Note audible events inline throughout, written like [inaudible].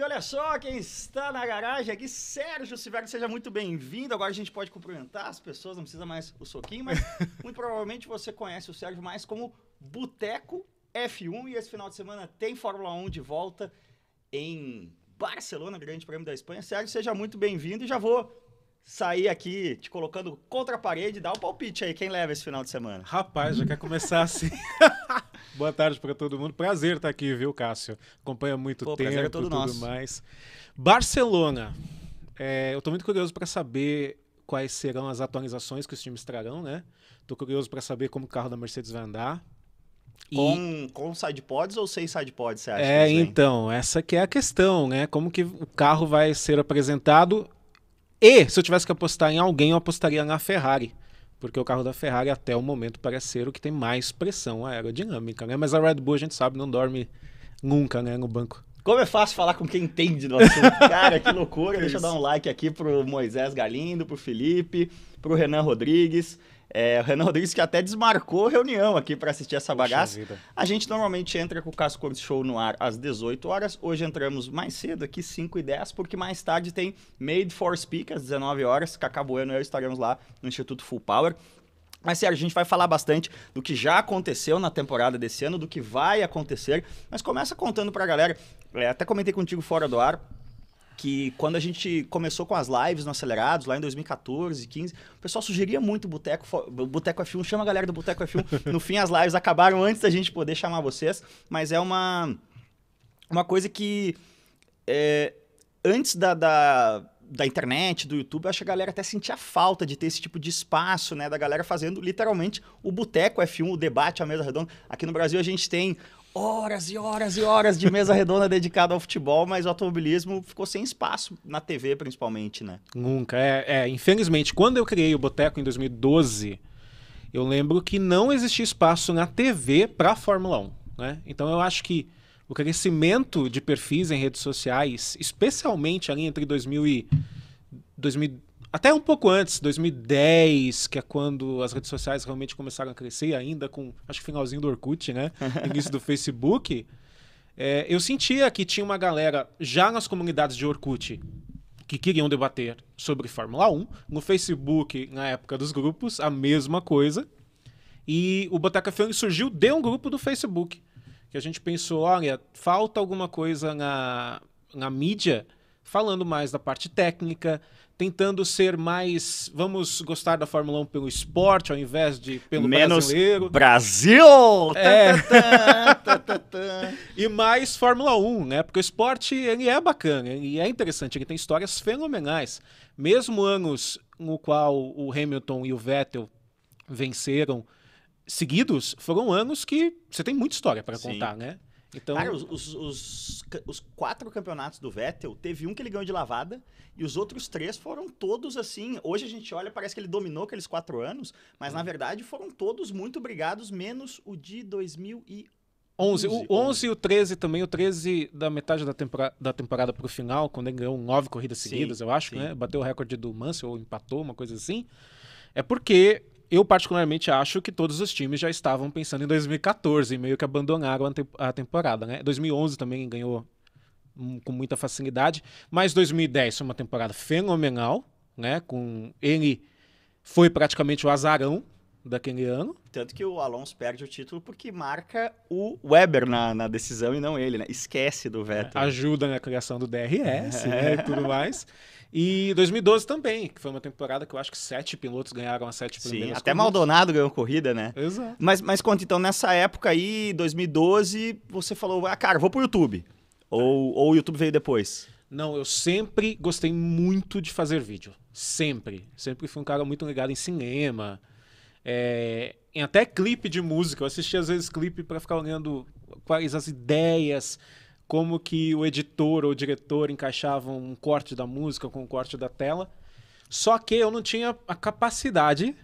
E olha só quem está na garagem aqui, Sérgio Silvério, seja muito bem-vindo. Agora a gente pode cumprimentar as pessoas, não precisa mais o soquinho, mas [laughs] muito provavelmente você conhece o Sérgio mais como Boteco F1 e esse final de semana tem Fórmula 1 de volta em Barcelona, Grande Prêmio da Espanha. Sérgio, seja muito bem-vindo e já vou sair aqui te colocando contra a parede e dar o um palpite aí, quem leva esse final de semana? Rapaz, já quer começar assim. [laughs] Boa tarde para todo mundo. Prazer estar aqui, viu, Cássio? Acompanha muito Pô, tempo é e tudo nosso. mais. Barcelona. É, eu estou muito curioso para saber quais serão as atualizações que os times trarão, né? Estou curioso para saber como o carro da Mercedes vai andar. Com, e... com side pods ou sem side pods, você acha? É, então, essa que é a questão, né? Como que o carro vai ser apresentado e se eu tivesse que apostar em alguém, eu apostaria na Ferrari. Porque o carro da Ferrari, até o momento, parece ser o que tem mais pressão aerodinâmica, né? Mas a Red Bull, a gente sabe, não dorme nunca, né, no banco. Como é fácil falar com quem entende do assunto. [laughs] Cara, que loucura. Deixa eu dar um like aqui pro Moisés Galindo, pro Felipe, pro Renan Rodrigues. É, o Renan Rodrigues que até desmarcou reunião aqui para assistir essa bagaça. A gente normalmente entra com o Casco Cor Show no ar às 18 horas. Hoje entramos mais cedo aqui, 5 e 10, porque mais tarde tem Made for Speak às 19 horas. Cacá Bueno e eu estaremos lá no Instituto Full Power. Mas sério, a gente vai falar bastante do que já aconteceu na temporada desse ano, do que vai acontecer. Mas começa contando pra galera. É, até comentei contigo fora do ar que quando a gente começou com as lives no Acelerados, lá em 2014, 15, o pessoal sugeria muito Boteco, Boteco F1, chama a galera do Boteco F1. No fim, as lives acabaram antes da gente poder chamar vocês, mas é uma, uma coisa que é, antes da, da, da internet, do YouTube, acho que a galera até sentia falta de ter esse tipo de espaço, né? Da galera fazendo literalmente o Boteco F1, o debate, a mesa redonda. Aqui no Brasil a gente tem horas e horas e horas de mesa redonda dedicada ao futebol, mas o automobilismo ficou sem espaço na TV, principalmente, né? Nunca. É, é infelizmente, quando eu criei o Boteco em 2012, eu lembro que não existia espaço na TV para Fórmula 1. Né? Então eu acho que o crescimento de perfis em redes sociais, especialmente ali entre 2000 e 2000, até um pouco antes, 2010, que é quando as redes sociais realmente começaram a crescer, ainda com, acho que finalzinho do Orkut, né? [laughs] Início do Facebook. É, eu sentia que tinha uma galera já nas comunidades de Orkut que queriam debater sobre Fórmula 1. No Facebook, na época dos grupos, a mesma coisa. E o Boteca F1 surgiu de um grupo do Facebook. Que a gente pensou, olha, falta alguma coisa na, na mídia falando mais da parte técnica, tentando ser mais. Vamos gostar da Fórmula 1 pelo esporte ao invés de pelo Menos brasileiro. Brasil! É. [laughs] e mais Fórmula 1, né? Porque o esporte ele é bacana, ele é interessante, ele tem histórias fenomenais. Mesmo anos no qual o Hamilton e o Vettel venceram seguidos, foram anos que você tem muita história para contar, né? Então... Cara, os, os, os, os, quatro campeonatos do Vettel, teve um que ele ganhou de lavada e os outros três foram todos assim. Hoje a gente olha, parece que ele dominou aqueles quatro anos, mas hum. na verdade foram todos muito brigados, menos o de 2011. 11. O 11 e o 13 também. O 13 da metade da temporada, da temporada pro final, quando ele ganhou nove corridas seguidas, sim, eu acho, sim. né? Bateu o recorde do Mansell ou empatou, uma coisa assim. É porque eu particularmente acho que todos os times já estavam pensando em 2014 e meio que abandonaram a, te a temporada, né? 2011 também ganhou um, com muita facilidade, mas 2010 foi uma temporada fenomenal, né? Com ele foi praticamente o azarão daquele ano. Tanto que o Alonso perde o título porque marca o Weber na, na decisão e não ele, né? Esquece do Vettel. É, ajuda na criação do DRS, [laughs] né? E tudo mais. E 2012 também, que foi uma temporada que eu acho que sete pilotos ganharam as sete primeiras Sim, até Maldonado ganhou corrida, né? Exato. Mas, mas conta, então, nessa época aí, 2012, você falou, ah, cara, vou pro YouTube. Ou, ou o YouTube veio depois? Não, eu sempre gostei muito de fazer vídeo. Sempre. Sempre fui um cara muito ligado em cinema. É, em até clipe de música. Eu assistia às vezes clipe para ficar olhando quais as ideias, como que o editor ou o diretor encaixavam um corte da música com um corte da tela. Só que eu não tinha a capacidade.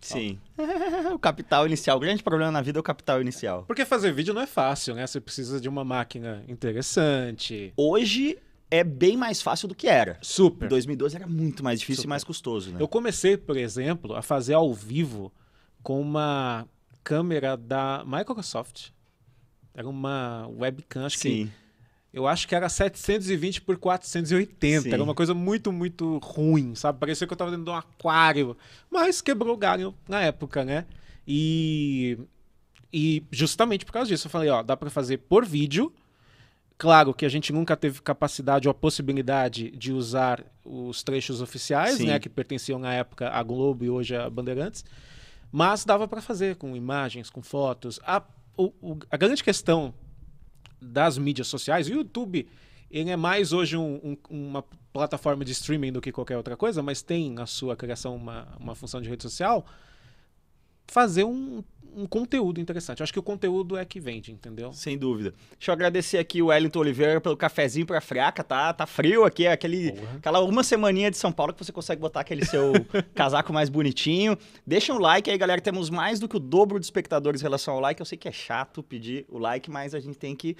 Sim. [laughs] o capital inicial. O grande problema na vida é o capital inicial. Porque fazer vídeo não é fácil, né? Você precisa de uma máquina interessante. Hoje é bem mais fácil do que era. Super. Em 2012 era muito mais difícil Super. e mais custoso, né? Eu comecei, por exemplo, a fazer ao vivo com uma câmera da Microsoft. Era uma webcam, acho Sim. que. eu acho que era 720 por 480. Sim. Era uma coisa muito, muito ruim, sabe? Parecia que eu tava dentro de um aquário. Mas quebrou o galho na época, né? E, e justamente por causa disso, eu falei, ó, dá pra fazer por vídeo. Claro que a gente nunca teve capacidade ou a possibilidade de usar os trechos oficiais, Sim. né? Que pertenciam na época à Globo e hoje à Bandeirantes. Mas dava pra fazer com imagens, com fotos. A, o- o- a grande questão das mídias sociais, o YouTube, ele é mais hoje um- um- uma plataforma de streaming do que qualquer outra coisa, mas tem na sua criação uma, uma função de rede social, fazer um, um conteúdo interessante. Eu acho que o conteúdo é que vende, entendeu? Sem dúvida. Deixa eu agradecer aqui o Wellington Oliveira pelo cafezinho pra friaca, tá? Tá frio aqui, é aquele, Porra. aquela uma semaninha de São Paulo que você consegue botar aquele seu [laughs] casaco mais bonitinho. Deixa um like aí, galera. Temos mais do que o dobro de espectadores em relação ao like. Eu sei que é chato pedir o like, mas a gente tem que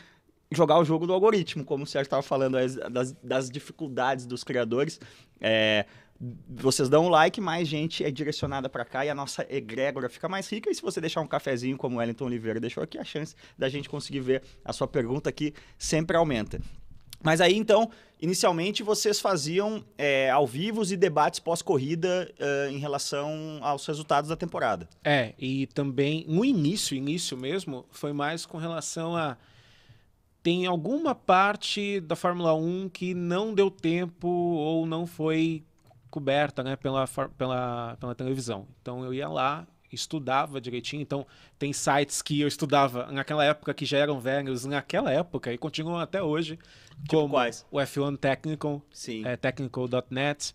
jogar o jogo do algoritmo, como o Sérgio estava falando, as- das, das dificuldades dos criadores. É, vocês dão um like, mais gente é direcionada para cá e a nossa egrégora fica mais rica. E se você deixar um cafezinho, como o Wellington Oliveira deixou aqui, a chance da gente conseguir ver a sua pergunta aqui sempre aumenta. Mas aí, então, inicialmente vocês faziam é, ao vivo e debates pós-corrida é, em relação aos resultados da temporada. É, e também no início, início mesmo, foi mais com relação a tem alguma parte da Fórmula 1 que não deu tempo ou não foi coberta, né, pela, pela, pela televisão. Então eu ia lá, estudava direitinho. Então tem sites que eu estudava naquela época que já eram velhos naquela época e continuam até hoje, como quais? o F1 Technical, é, technical.net.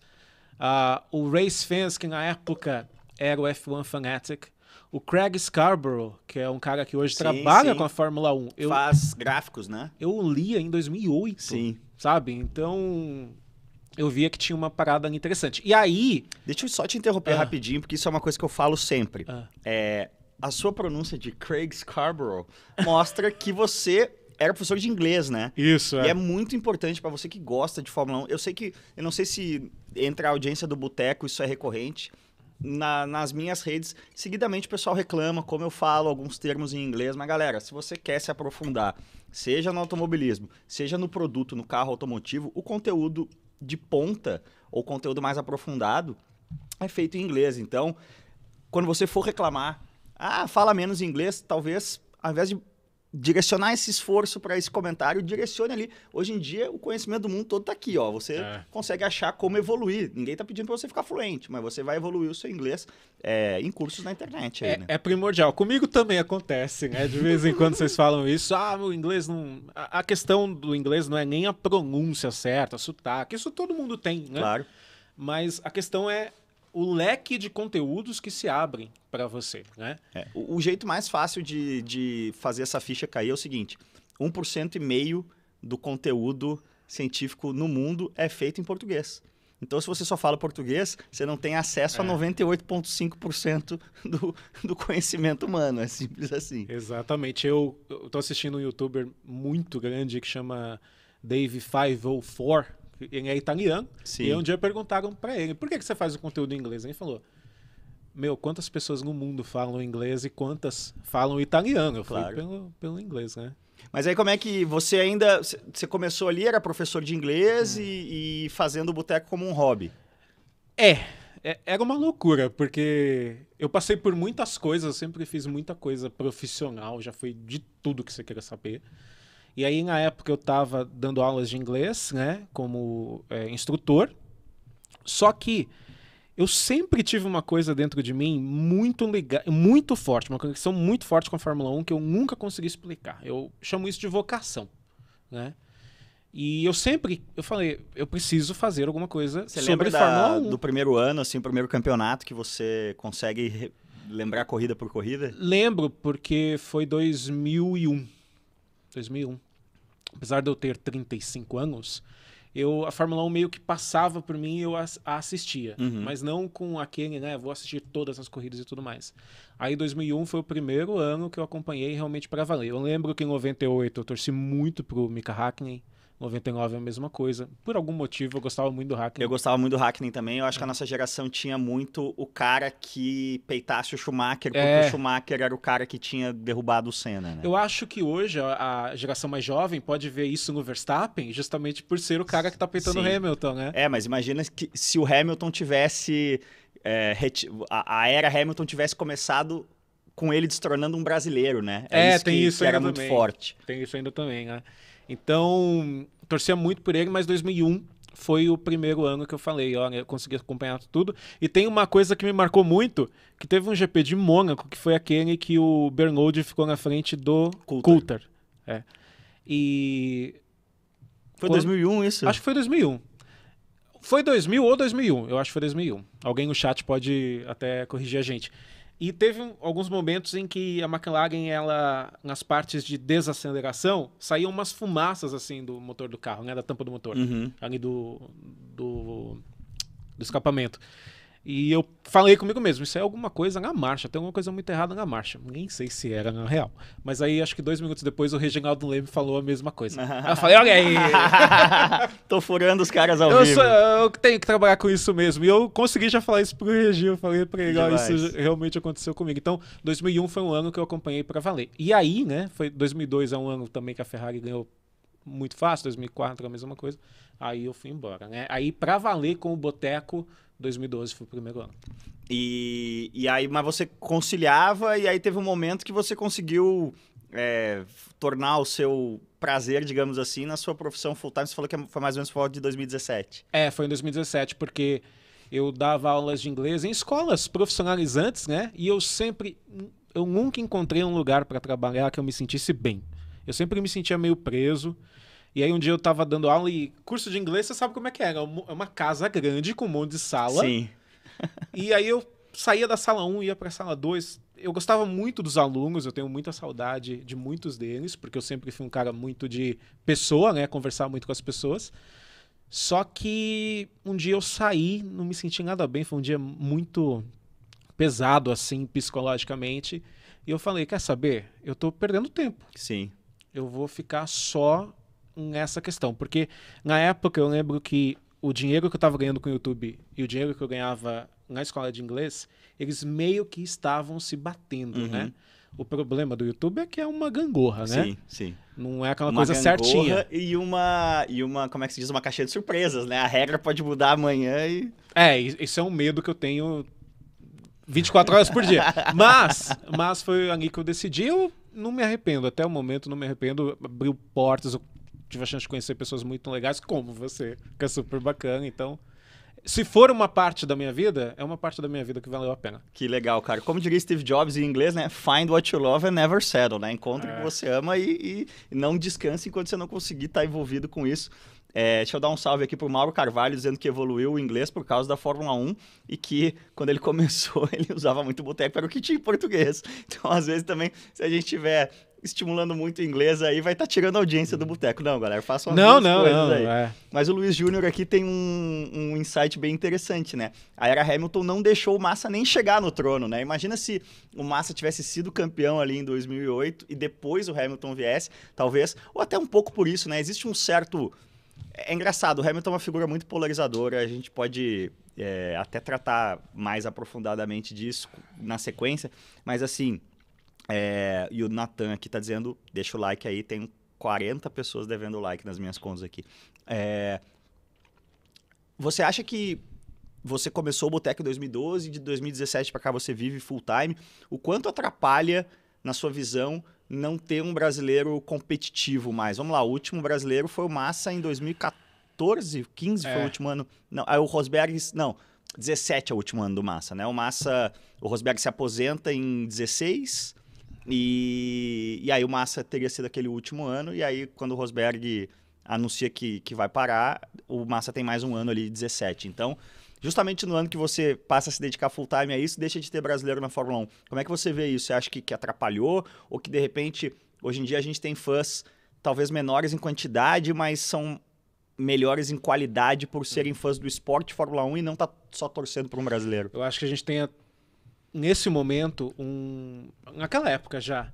Ah, o Race Fans, que na época era o F1 Fanatic. O Craig Scarborough, que é um cara que hoje Sim, trabalha sim. com a Fórmula 1. Eu, Faz gráficos, né? eu lia em 2008, Sim. sabe? Então, eu via que tinha uma parada interessante. E aí... Deixa eu só te interromper Ah. rapidinho, porque isso é uma coisa que eu falo sempre. Ah. É, a sua pronúncia de Craig Scarborough mostra que você era professor de inglês, né? Isso, E é muito importante pra você que gosta de Fórmula 1. Eu sei que, eu não sei se entre a audiência do Boteco isso é recorrente. Na- nas minhas redes, seguidamente o pessoal reclama como eu falo alguns termos em inglês, mas galera, se você quer se aprofundar, seja no automobilismo, seja no produto, no carro automotivo, o conteúdo de ponta ou conteúdo mais aprofundado é feito em inglês. Então, quando você for reclamar, ah, fala menos inglês, talvez, ao invés de direcionar esse esforço para esse comentário, direcione ali. Hoje em dia, o conhecimento do mundo todo tá aqui, ó. Você É. consegue achar como evoluir. Ninguém tá pedindo para você ficar fluente, mas você vai evoluir o seu inglês é, em cursos na internet aí, É, né? é primordial. Comigo também acontece, né? De vez em quando vocês falam isso. Ah, o inglês não. A a questão do inglês não é nem a pronúncia certa, sotaque. Isso todo mundo tem, né? Claro. Mas a questão é o leque de conteúdos que se abrem para você, né? É, O, o jeito mais fácil de, de fazer essa ficha cair é o seguinte: 1% e meio do conteúdo científico no mundo é feito em português. Então, se você só fala português, você não tem acesso a É. 98,5% do, do conhecimento humano. É simples assim. Exatamente. Eu, tô assistindo um youtuber muito grande que chama Dave504. Ele é italiano. Sim. E um dia perguntaram para ele: por que, que você faz o conteúdo em inglês? Ele falou: Meu, quantas pessoas no mundo falam inglês e quantas falam italiano? Eu Claro. fui pelo, pelo inglês, né? Mas aí, como é que você ainda. Você começou ali, era professor de inglês e, e fazendo o boteco como um hobby. É, é- era uma loucura, porque eu passei por muitas coisas, eu sempre fiz muita coisa profissional, já foi de tudo que você queira saber. E aí, na época, eu estava dando aulas de inglês, né, como é, instrutor. Só que eu sempre tive uma coisa dentro de mim muito liga- muito forte, uma conexão muito forte com a Fórmula 1 que eu nunca consegui explicar. Eu chamo isso de vocação, né? E eu sempre, eu falei, eu preciso fazer alguma coisa Você sobre lembra da- Fórmula 1. do primeiro ano, assim, primeiro campeonato que você consegue lembrar corrida por corrida? Lembro porque foi 2001. 2001. Apesar de eu ter 35 anos, eu a Fórmula 1 meio que passava por mim e eu as- a assistia, Uhum. mas não com aquele, né, vou assistir todas as corridas e tudo mais. Aí 2001 foi o primeiro ano que eu acompanhei realmente para valer. Eu lembro que em 98 eu torci muito pro Mika Hakkinen. 99 é a mesma coisa. Por algum motivo eu gostava muito do Hackney. Eu gostava muito do Hackney também. Eu acho que a nossa geração tinha muito o cara que peitasse o Schumacher, porque É. o Schumacher era o cara que tinha derrubado o Senna, né? Eu acho que hoje a, geração mais jovem pode ver isso no Verstappen justamente por ser o cara que tá peitando o. Hamilton, né? É, mas imagina que se o Hamilton tivesse. é, a, a era Hamilton tivesse começado com ele destronando um brasileiro, né? É, isso tem que, isso que era muito também. forte. Tem isso ainda também, né? Então, torcia muito por ele, mas 2001 foi o primeiro ano que eu falei, olha, eu consegui acompanhar tudo. E tem uma coisa que me marcou muito, que teve um GP de Mônaco, que foi aquele que o Bernoulli ficou na frente do Coulter. Coulter. É. E Foi Quando- 2001 isso? acho que foi 2001. Foi 2000 ou 2001? Eu acho que foi 2001. Alguém no chat pode até corrigir a gente. E teve alguns momentos em que a McLaren, ela, nas partes de desaceleração, saíam umas fumaças assim do motor do carro, né, da tampa do motor, Uhum. ali do, do, do escapamento. E eu falei comigo mesmo, isso é alguma coisa na marcha, tem alguma coisa muito errada na marcha. Nem sei se era na real. Mas aí, acho que dois minutos depois, o Reginaldo Leme falou a mesma coisa. aí [laughs] eu falei, olha aí, [laughs] Tô furando os caras ao eu, vivo. sou, eu tenho que trabalhar com isso mesmo. E eu consegui já falar isso pro Regi. Eu falei pra ele, ó, Demais. isso realmente aconteceu comigo. Então, 2001 foi um ano que eu acompanhei pra valer. E aí, né, foi 2002 é um ano também que a Ferrari ganhou muito fácil, 2004 é a mesma coisa. Aí eu fui embora, né? Aí pra valer com o Boteco, 2012 foi o primeiro ano. E, e aí, mas você conciliava e aí teve um momento que você conseguiu é, tornar o seu prazer, digamos assim, na sua profissão full-time. Você falou que foi mais ou menos por volta de 2017. É, foi em 2017, porque eu dava aulas de inglês em escolas profissionalizantes, né? E eu sempre. Eu nunca encontrei um lugar para trabalhar que eu me sentisse bem. Eu sempre me sentia meio preso. E aí um dia eu tava dando aula e curso de inglês, você sabe como é que é? É uma é uma casa grande com um monte de sala. Sim. [laughs] E aí eu saía da sala 1 e ia pra sala 2. Eu gostava muito dos alunos, eu tenho muita saudade de muitos deles, porque eu sempre fui um cara muito de pessoa, né? Conversar muito com as pessoas. Só que um dia eu saí, não me senti nada bem, foi um dia muito pesado, assim, psicologicamente. E eu falei, quer saber? Eu tô perdendo tempo Sim. eu vou ficar só nessa questão. Porque na época eu lembro que o dinheiro que eu estava ganhando com o YouTube e o dinheiro que eu ganhava na escola de inglês, eles meio que estavam se batendo, Uhum. né? O problema do YouTube é que é uma gangorra, né? Sim, sim. Não é aquela Uma coisa certinha. E uma, e uma, como é que se diz? Uma caixinha de surpresas, né? A regra pode mudar amanhã e... É, isso é um medo que eu tenho 24 horas por dia. Mas, mas foi ali que eu decidi. Eu não me arrependo. Até o momento não me arrependo. Abriu portas. Eu tive a chance de conhecer pessoas muito legais, como você, que é super bacana. Então, se for uma parte da minha vida, é uma parte da minha vida que valeu a pena. Que legal, cara. Como diria Steve Jobs em inglês, né? Find what you love and never settle, né? Encontre o É. que você ama e, e- não descanse enquanto você não conseguir estar envolvido com isso. É, deixa eu dar um salve aqui pro Mauro Carvalho, dizendo que evoluiu o inglês por causa da Fórmula 1 e que quando ele [laughs] começou ele usava muito boteco, era o que tinha em português. Então, às vezes também, se a gente tiver estimulando muito o inglês aí, vai estar tirando a audiência do boteco. Não, galera, façam as Não, não, coisas não. aí. é. Mas o Luiz Júnior aqui tem um, um insight bem interessante, né? A era Hamilton não deixou o Massa nem chegar no trono, né? Imagina se o Massa tivesse sido campeão ali em 2008 e depois o Hamilton viesse, talvez, ou até um pouco por isso, né? Existe um certo... É engraçado, o Hamilton é uma figura muito polarizadora, a gente pode é, até tratar mais aprofundadamente disso na sequência, mas assim, é, e o Natan aqui tá dizendo, deixa o like aí, tem 40 pessoas devendo like nas minhas contas aqui. É, você acha que você começou o Boteco em 2012 e de 2017 para cá você vive full time? O quanto atrapalha, na sua visão, não ter um brasileiro competitivo mais? Vamos lá, o último brasileiro foi o Massa em 2014, 15 foi É. o último ano. Não, aí o Rosberg, não, 17 é o último ano do Massa, né? O Massa, o Rosberg se aposenta em 16 e, e aí o Massa teria sido aquele último ano e aí quando o Rosberg anuncia que, que vai parar, o Massa tem mais um ano ali, 17. Então, justamente no ano que você passa a se dedicar full time a isso, deixa de ter brasileiro na Fórmula 1. Como é que você vê isso? Você acha que, que atrapalhou? Ou que, de repente, hoje em dia a gente tem fãs talvez menores em quantidade, mas são melhores em qualidade por serem fãs do esporte Fórmula 1 e não tá só torcendo por um brasileiro? Eu acho que a gente tem, nesse momento, um. Naquela época já,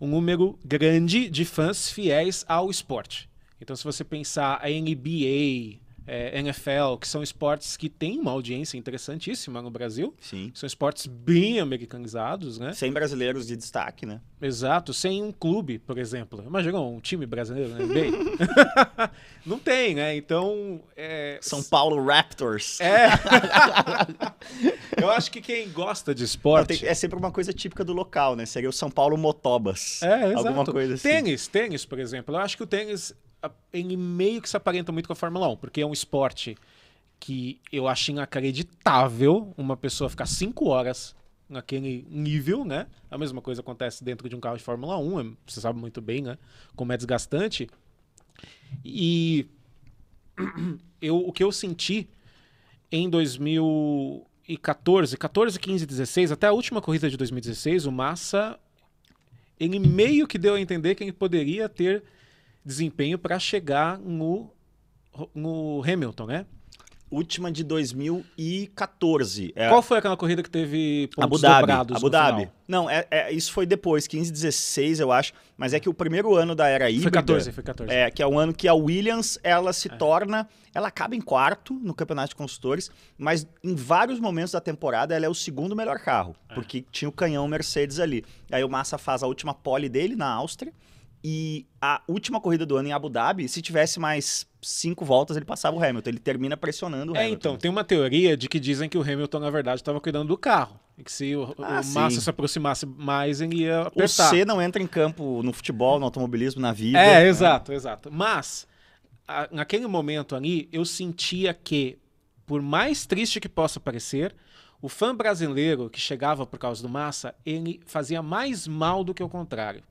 um número grande de fãs fiéis ao esporte. Então, se você pensar a NBA, é, NFL, que são esportes que têm uma audiência interessantíssima no Brasil. Sim. São esportes bem americanizados, né? Sem brasileiros de destaque, né? Exato, sem um clube, por exemplo. Imagina um time brasileiro na NBA. [laughs] Não tem, né? Então. É... São Paulo Raptors. É. [laughs] Eu acho que quem gosta de esporte. é sempre uma coisa típica do local, né? Seria o São Paulo Motobas. É, exato. Alguma coisa assim. Tênis, tênis, por exemplo. Eu acho que o tênis ele meio que se aparenta muito com a Fórmula 1, porque é um esporte que eu acho inacreditável uma pessoa ficar cinco horas naquele nível, né? A mesma coisa acontece dentro de um carro de Fórmula 1, é, você sabe muito bem, né? Como é desgastante. E eu, o que eu senti em 2014, 14, 15, 16, até a última corrida de 2016, o Massa, ele meio que deu a entender que ele poderia ter desempenho para chegar no, no Hamilton, né? Última de 2014. É... Qual foi aquela corrida que teve pontos Abu Dhabi, dobrados Abu Dhabi. Não, é, é, isso foi depois, 15, 16, eu acho. Mas é que o primeiro ano da era híbrida... Foi 14, foi 14. É, que é o ano que a Williams, ela se é. torna... Ela acaba em quarto no Campeonato de Construtores, mas em vários momentos da temporada ela é o segundo melhor carro, é. porque tinha o canhão Mercedes ali. Aí o Massa faz a última pole dele na Áustria, e a última corrida do ano em Abu Dhabi, se tivesse mais cinco voltas, ele passava o Hamilton. Ele termina pressionando o é, Hamilton. então, tem uma teoria de que dizem que o Hamilton, na verdade, estava cuidando do carro. E que se o, ah, o Massa se aproximasse mais, ele ia apertar. O C não entra em campo no futebol, no automobilismo, na vida. É, né? exato, exato. Mas, a, naquele momento ali, eu sentia que, por mais triste que possa parecer, o fã brasileiro que chegava por causa do Massa, ele fazia mais mal do que o contrário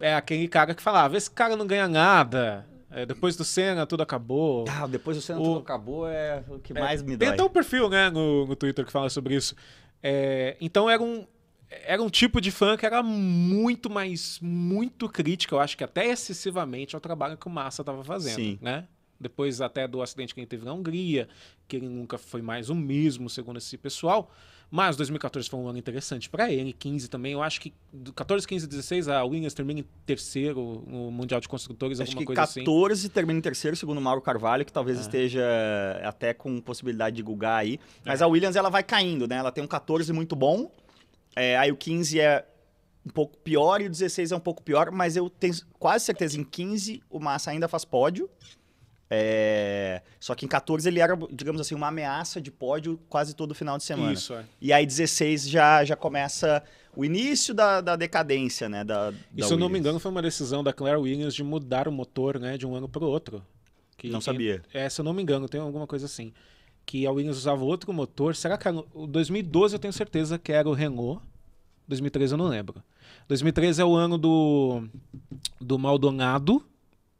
é aquele cara que falava: esse cara não ganha nada. É, depois do Senna, tudo acabou. Ah, depois do Senna, o... tudo acabou é o que é, mais me dói. Tem até um perfil né, no, no Twitter que fala sobre isso. É, então era um, era um tipo de fã que era muito mais, muito crítico, eu acho que até excessivamente ao trabalho que o Massa estava fazendo, Sim. né? Depois até do acidente que ele teve na Hungria, que ele nunca foi mais o mesmo, segundo esse pessoal. Mas 2014 foi um ano interessante para ele, 15 também. Eu acho que 14, 15 16 a Williams termina em terceiro no Mundial de Construtores, acho alguma que coisa 14 assim. 14 termina em terceiro, segundo o Mauro Carvalho, que talvez é. esteja até com possibilidade de gugar aí. Mas é. a Williams ela vai caindo, né? Ela tem um 14 muito bom, é, aí o 15 é um pouco pior e o 16 é um pouco pior, mas eu tenho quase certeza em 15 o Massa ainda faz pódio. É... Só que em 14 ele era, digamos assim, uma ameaça de pódio quase todo final de semana. Isso, é. E aí 16 já, já começa o início da, da decadência, né? Da, da e se eu não me engano, foi uma decisão da Claire Williams de mudar o motor né, de um ano para o outro. Que, não sabia. É, se eu não me engano, tem alguma coisa assim. Que a Williams usava outro motor. Será que era, o 2012 eu tenho certeza que era o Renault. 2013 eu não lembro. 2013 é o ano do, do Maldonado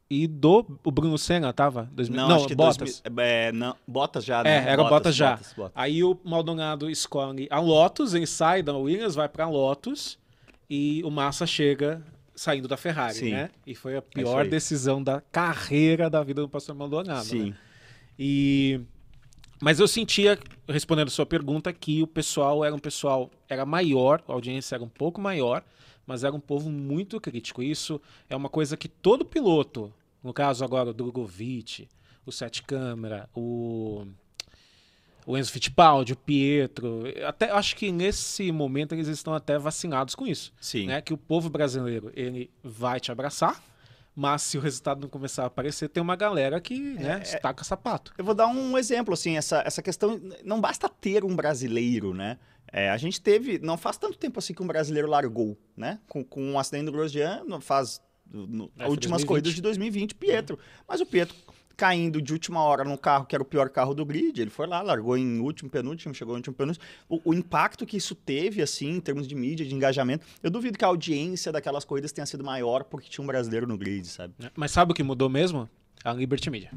e do o Bruno Senna tava? 2000, não, não, acho que Bottas. 2000, é, não, Bottas já, né? É, era Bottas, Bottas já. Bottas, Bottas. Aí o Maldonado escolhe a Lotus, ele sai da Williams, vai pra Lotus e o Massa chega saindo da Ferrari, Sim. né? E foi a é pior é decisão da carreira da vida do pastor Maldonado, Sim. Né? E mas eu sentia, respondendo a sua pergunta, que o pessoal era um pessoal, era maior, a audiência era um pouco maior, mas era um povo muito crítico. Isso é uma coisa que todo piloto, no caso agora o Drogovic, o Sete Câmara, o, o Enzo Fittipaldi, o Pietro, até acho que nesse momento eles estão até vacinados com isso. Sim. Né? Que o povo brasileiro ele vai te abraçar, mas se o resultado não começar a aparecer, tem uma galera que né, é, estaca sapato. Eu vou dar um exemplo, assim, essa, essa questão, não basta ter um brasileiro, né? É, a gente teve, não faz tanto tempo assim que um brasileiro largou, né? Com, com um acidente do Grosjean, faz no, é, últimas 2020. corridas de 2020, Pietro. Mas o Pietro caindo de última hora num carro que era o pior carro do grid, ele foi lá, largou em último, penúltimo, chegou em último, penúltimo. O, o, impacto que isso teve, assim, em termos de mídia, de engajamento, eu duvido que a audiência daquelas corridas tenha sido maior porque tinha um brasileiro no grid, sabe? É, mas sabe o que mudou mesmo? A Liberty Media.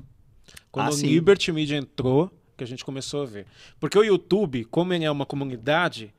Quando ah, a Liberty Media entrou, que a gente começou a ver. Porque o YouTube, como ele é uma comunidade,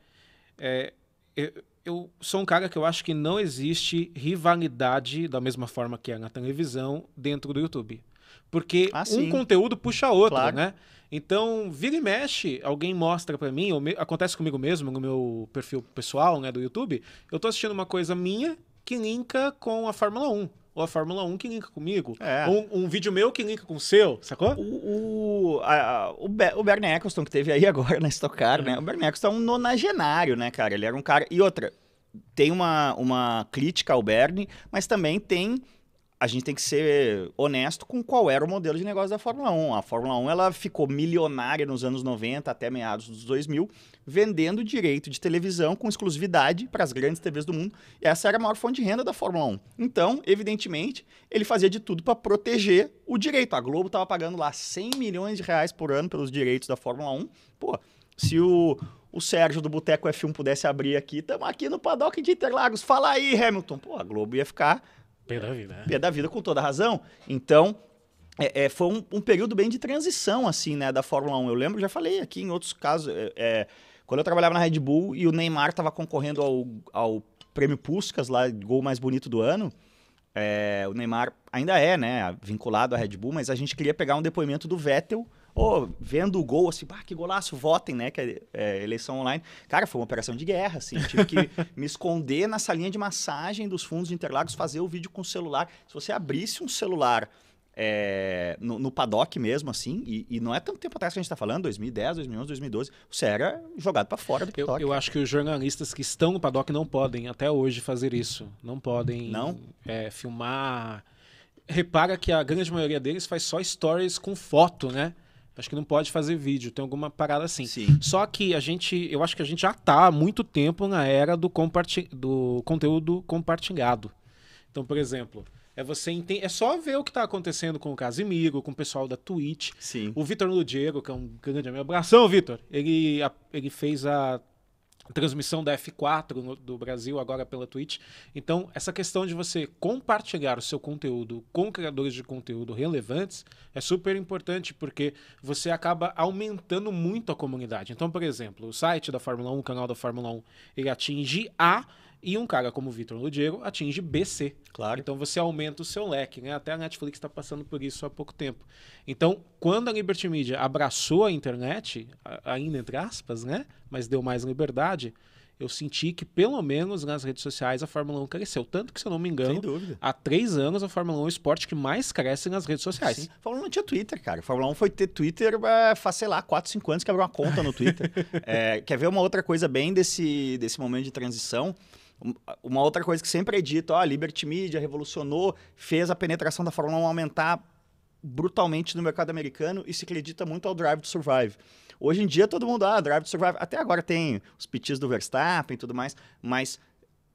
é, eu, eu, sou um cara que eu acho que não existe rivalidade da mesma forma que é na televisão dentro do YouTube. Porque ah, um conteúdo puxa outro, claro. né? Então, vira e mexe, alguém mostra para mim, me, acontece comigo mesmo no meu perfil pessoal, né, do YouTube, eu tô assistindo uma coisa minha que linka com a Fórmula 1. Ou a Fórmula 1 que linka comigo. É. Um, um vídeo meu que linka com o seu, sacou? O, o, a- o, Be- o Bernie Eccleston, que teve aí [laughs] agora na Stock Car, né? O Bernie Eccleston é um nonagenário, né, cara? Ele era um cara... E outra, tem uma, uma crítica ao Bernie, mas também tem... A gente tem que ser honesto com qual era o modelo de negócio da Fórmula 1. A Fórmula 1 ela ficou milionária nos anos 90 até meados dos 2000, vendendo direito de televisão com exclusividade para as grandes TVs do mundo. E essa era a maior fonte de renda da Fórmula 1. Então, evidentemente, ele fazia de tudo para proteger o direito. A Globo estava pagando lá 100 milhões de reais por ano pelos direitos da Fórmula 1. Pô, se o, o Sérgio do Boteco F1 pudesse abrir aqui, estamos aqui no paddock de Interlagos. Fala aí, Hamilton. Pô, a Globo ia ficar Pé da vida, né? pé da vida com toda razão. Então, é, é, foi um, um período bem de transição, assim, né, da Fórmula 1. Eu lembro, já falei aqui em outros casos, é, é, quando eu trabalhava na Red Bull e o Neymar estava concorrendo ao, ao prêmio Puskas, lá, gol mais bonito do ano, é, o Neymar ainda é, né, vinculado à Red Bull, mas a gente queria pegar um depoimento do Vettel, ô, vendo o gol, assim, pá, que golaço, votem, né, que é, é, eleição online. Cara, foi uma operação de guerra, assim, eu tive que [laughs] me esconder na salinha de massagem dos fundos de Interlagos, fazer o vídeo com o celular. Se você abrisse um celular é, no, no paddock mesmo, assim, e, e não é tanto tempo atrás que a gente tá falando, 2010, 2011, 2012, você era jogado para fora do Eu, paddock. eu acho que os jornalistas que estão no paddock não podem, até hoje, fazer isso. Não podem Não? é, filmar. Repara que a grande maioria deles faz só stories com foto, né? Acho que não pode fazer vídeo, tem alguma parada assim. Sim. Só que a gente, eu acho que a gente já tá há muito tempo na era do, comparti do conteúdo compartilhado. Então, por exemplo, é você enten- é só ver o que tá acontecendo com o Casimiro, com o pessoal da Twitch, Sim. o Vitor Ludiego, que é um grande amigo. Abração, Vitor. Ele, a- ele fez a transmissão da F4 no- do Brasil agora pela Twitch. Então, essa questão de você compartilhar o seu conteúdo com criadores de conteúdo relevantes é super importante porque você acaba aumentando muito a comunidade. Então, por exemplo, o site da Fórmula 1, o canal da Fórmula 1, ele atinge A e um cara como o Vitor Ludiego atinge BC. Claro. Então você aumenta o seu leque, né? Até a Netflix está passando por isso há pouco tempo. Então, quando a Liberty Media abraçou a internet, ainda entre aspas, né? Mas deu mais liberdade, eu senti que pelo menos nas redes sociais a Fórmula 1 cresceu. Tanto que, se eu não me engano, há três anos a Fórmula 1 é o esporte que mais cresce nas redes sociais. Sim. A Fórmula 1 não tinha Twitter, cara. A Fórmula 1 foi ter Twitter é, faz, sei lá, 4, 5 anos que abriu uma conta no Twitter. [laughs] É, quer ver uma outra coisa bem desse, desse momento de transição? Um- Uma outra coisa que sempre é dito, ó, a Liberty Media revolucionou, fez a penetração da Fórmula 1 aumentar brutalmente no mercado americano e se acredita muito ao Drive to Survive. Hoje em dia todo mundo, ah, Drive to Survive, até agora tem os pitis do Verstappen e tudo mais, mas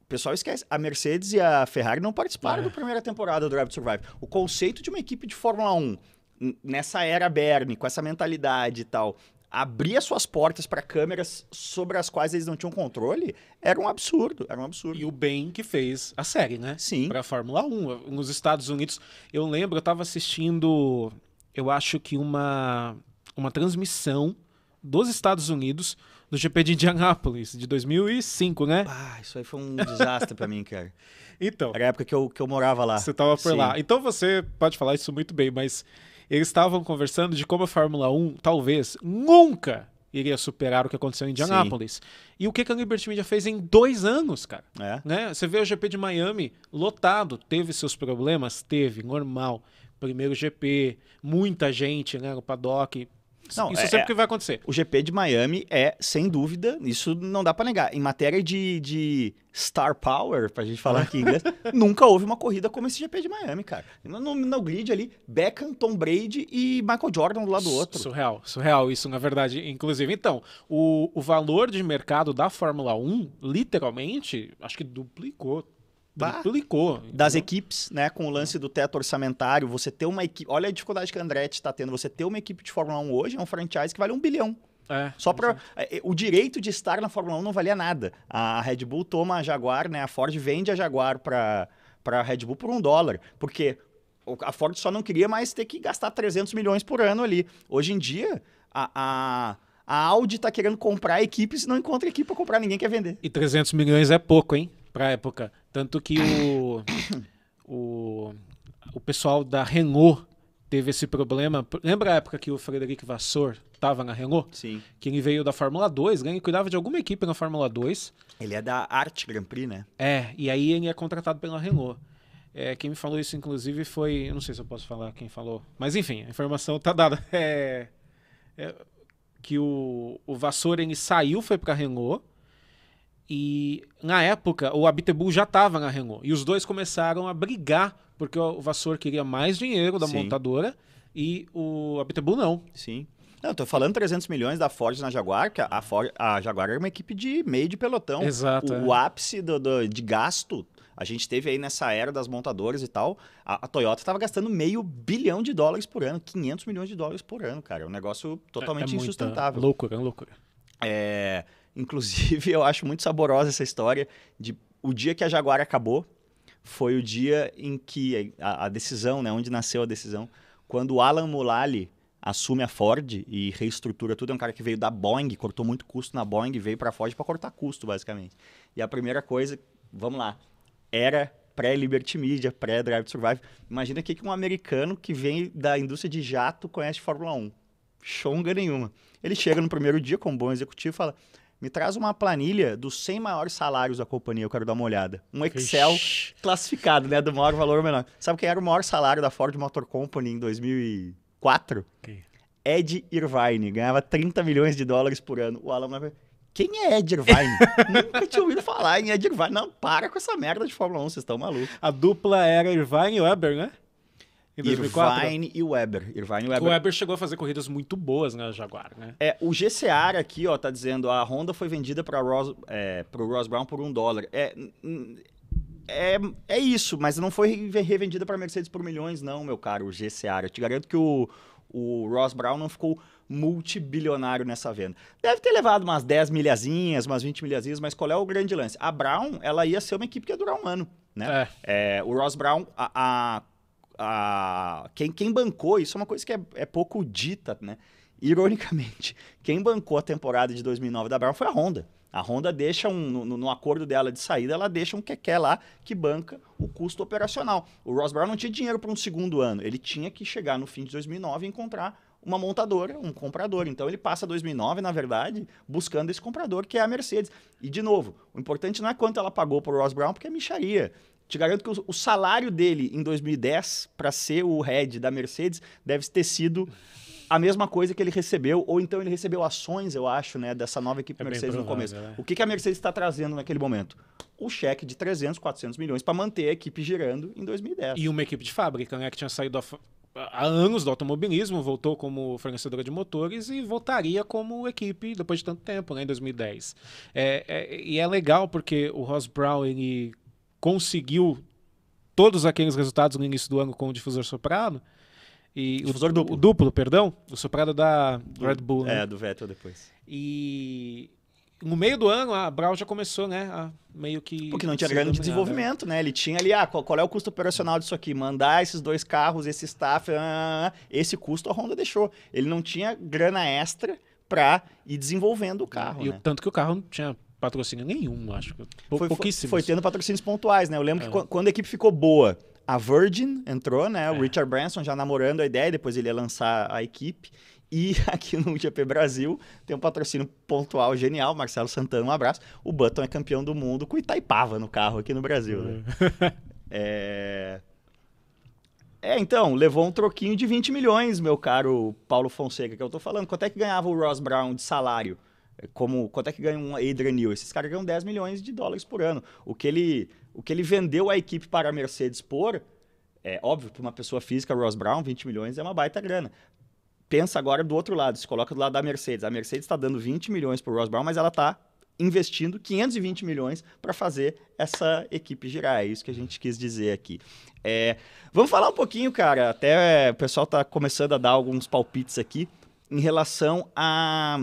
o pessoal esquece, a Mercedes e a Ferrari não participaram É. da primeira temporada do Drive to Survive. O conceito de uma equipe de Fórmula 1 n- nessa era Bernie, com essa mentalidade e tal, abrir as suas portas para câmeras sobre as quais eles não tinham controle, era um absurdo, era um absurdo. E o bem que fez a série, né? Sim. Para a Fórmula 1. Nos Estados Unidos, eu lembro, eu estava assistindo, eu acho que uma, uma transmissão dos Estados Unidos do GP de Indianápolis, de 2005, né? Ah, isso aí foi um desastre para mim, cara. [laughs] Então, Era a época que eu, que eu morava lá. você estava por Sim. lá. Então você pode falar isso muito bem, mas eles estavam conversando de como a Fórmula 1 talvez nunca iria superar o que aconteceu em Indianápolis. E o que que a Liberty Media fez em dois anos, cara? É. né? Você vê o GP de Miami lotado, teve seus problemas? Teve, normal. Primeiro GP, muita gente né, no paddock. Não, Isso é- sempre é- que vai acontecer. O GP de Miami é, sem dúvida, isso não dá pra negar. Em matéria de, de star power, pra gente falar aqui em inglês, [laughs] nunca houve uma corrida como esse GP de Miami, cara. No, no, no grid ali, Beckham, Tom Brady e Michael Jordan do lado do outro. Surreal, surreal isso, na verdade, inclusive. Então, o, o valor de mercado da Fórmula 1, literalmente, acho que duplicou. Duplicou. Das equipes, né, com o lance do teto orçamentário, você ter uma equipe. Olha a dificuldade que a Andretti está tendo. Você ter uma equipe de Fórmula 1 hoje é um franchise que vale um bilhão. É, Só para o direito de estar na Fórmula 1 não valia nada. A Red Bull toma a Jaguar, né? A Ford vende a Jaguar para para Red Bull por um dólar, porque a Ford só não queria mais ter que gastar 300 milhões por ano ali. Hoje em dia a, a, a Audi está querendo comprar equipes e não encontra equipe para comprar, ninguém quer vender. E 300 milhões é pouco, hein? Pra época. Tanto que o, o, o pessoal da Renault teve esse problema. Lembra a época que o Frederic Vassor estava na Renault? Sim. Que ele veio da Fórmula 2, né? Ele cuidava de alguma equipe na Fórmula 2. Ele é da Art Grand Prix, né? É, e aí ele é contratado pela Renault. É, quem me falou isso, inclusive, foi. Eu não sei se eu posso falar quem falou. Mas enfim, a informação tá dada. [laughs] É, é, que o, o Vassoura ele saiu, foi pra Renault. E na época, o Abitebu já estava na Renault. E os dois começaram a brigar, porque o Vassour queria mais dinheiro da Sim. montadora e o Abitebu não. Sim. Não, eu tô falando 300 milhões da Ford na Jaguar, que a, Ford, a Jaguar era uma equipe de meio de pelotão. Exato, O, é. o ápice do, do- de gasto, a gente teve aí nessa era das montadoras e tal, a, a Toyota estava gastando meio bilhão de dólares por ano, 500 milhões de dólares por ano, cara. É um negócio totalmente é muita insustentável. Loucura, é loucura. É, inclusive, [laughs] eu acho muito saborosa essa história de o dia que a Jaguar acabou foi o dia em que a, a decisão, né, onde nasceu a decisão, quando o Alan Mulally assume a Ford e reestrutura tudo, é um cara que veio da Boeing, cortou muito custo na Boeing, veio para a Ford para cortar custo, basicamente. E a primeira coisa, vamos lá, era pré-Liberty Media, pré-Drive to Survive. Imagina o que um americano que vem da indústria de jato conhece Fórmula 1. Chonga nenhuma. Ele chega no primeiro dia como bom executivo e fala: me traz uma planilha dos 100 maiores salários da companhia, eu quero dar uma olhada. Um Excel Ixi. classificado, né, do maior valor ou menor. Sabe quem era o maior salário da Ford Motor Company em 2004? Quem? Ed Irvine, ganhava 30 milhões de dólares por ano. O Alan Mulally, quem é Ed Irvine? [laughs] Nunca tinha ouvido falar em Ed Irvine. Não, para com essa merda de Fórmula 1, vocês estão malucos. A dupla era Irvine e Weber, né? Em 2004. Irvine e Weber. Irvine e O Weber. Weber chegou a fazer corridas muito boas na Jaguar, né? É, o GCR aqui, ó, tá dizendo a Honda foi vendida para Ross, é, pro Ross Brown por um dólar. É, é, é isso, mas não foi re- revendida para Mercedes por milhões, não, meu caro, o GCR. Eu te garanto que o, o Ross Brown não ficou multibilionário nessa venda. Deve ter levado umas 10 milhazinhas, umas 20 milhazinhas, mas qual é o grande lance? A Brown, ela ia ser uma equipe que ia durar um ano, né? É. É, o Ross Brown, a, a- a- quem, quem bancou, isso é uma coisa que é, é pouco dita, né? Ironicamente, [laughs] quem bancou a temporada de 2009 da Brown foi a Honda. A Honda deixa um, no, no acordo dela de saída, ela deixa um quequé lá que banca o custo operacional. O Ross Brown não tinha dinheiro para um segundo ano, ele tinha que chegar no fim de 2009 e encontrar uma montadora, um comprador. Então ele passa 2009, na verdade, buscando esse comprador que é a Mercedes. E de novo, o importante não é quanto ela pagou para o Ross Brown, porque é micharia. Te garanto que o, o salário dele em 2010 para ser o head da Mercedes deve ter sido a mesma coisa que ele recebeu, ou então ele recebeu ações, eu acho, né, dessa nova equipe É Mercedes no provável, começo. é. O que, que a Mercedes está trazendo naquele momento? O cheque de 300, 400 milhões para manter a equipe girando em 2010. E uma equipe de fábrica, né? Que tinha saído há- há anos do automobilismo, voltou como fornecedora de motores e voltaria como equipe depois de tanto tempo, né? Em 2010. É, é- e é legal porque o Ross Brown ele conseguiu todos aqueles resultados no início do ano com o difusor soprado. E Difusor o, duplo. O duplo, perdão. O soprado da Red Bull, né? É, do Vettel depois. E no meio do ano a Brown já começou, né? A meio que. Porque não tinha ser grana de dominada. desenvolvimento, né? Ele tinha ali, ah, qual, qual é o custo operacional disso aqui? Mandar esses dois carros, esse staff, ah, esse custo a Honda deixou. Ele não tinha grana extra pra ir desenvolvendo o carro, E né? tanto que o carro não tinha patrocínio nenhum, acho. que Pou, foi, foi, pouquíssimos. foi tendo patrocínios pontuais, né? Eu lembro É. que quan- quando a equipe ficou boa, a Virgin entrou, né? O É. Richard Branson já namorando a ideia, depois ele ia lançar a equipe. E [laughs] aqui no GP Brasil tem um patrocínio pontual genial, Marcelo Santana, um abraço. O Button é campeão do mundo com o Itaipava no carro aqui no Brasil, né? É... [laughs] É, então, levou um troquinho de 20 milhões, meu caro Paulo Fonseca, que eu tô falando. Quanto é que ganhava o Ross Brown de salário? É, Como, quanto é que ganha um Adrian Newey? Esses caras ganham 10 milhões de dólares por ano. O que ele, o que ele vendeu a equipe para a Mercedes por, é óbvio, para uma pessoa física, Ross Brown, 20 milhões é uma baita grana. Pensa agora do outro lado, se coloca do lado da Mercedes. A Mercedes está dando 20 milhões para o Ross Brown, mas ela está investindo 520 milhões para fazer essa equipe girar. É isso que a gente quis dizer aqui. É, vamos falar um pouquinho, cara. Até o pessoal está começando a dar alguns palpites aqui em relação à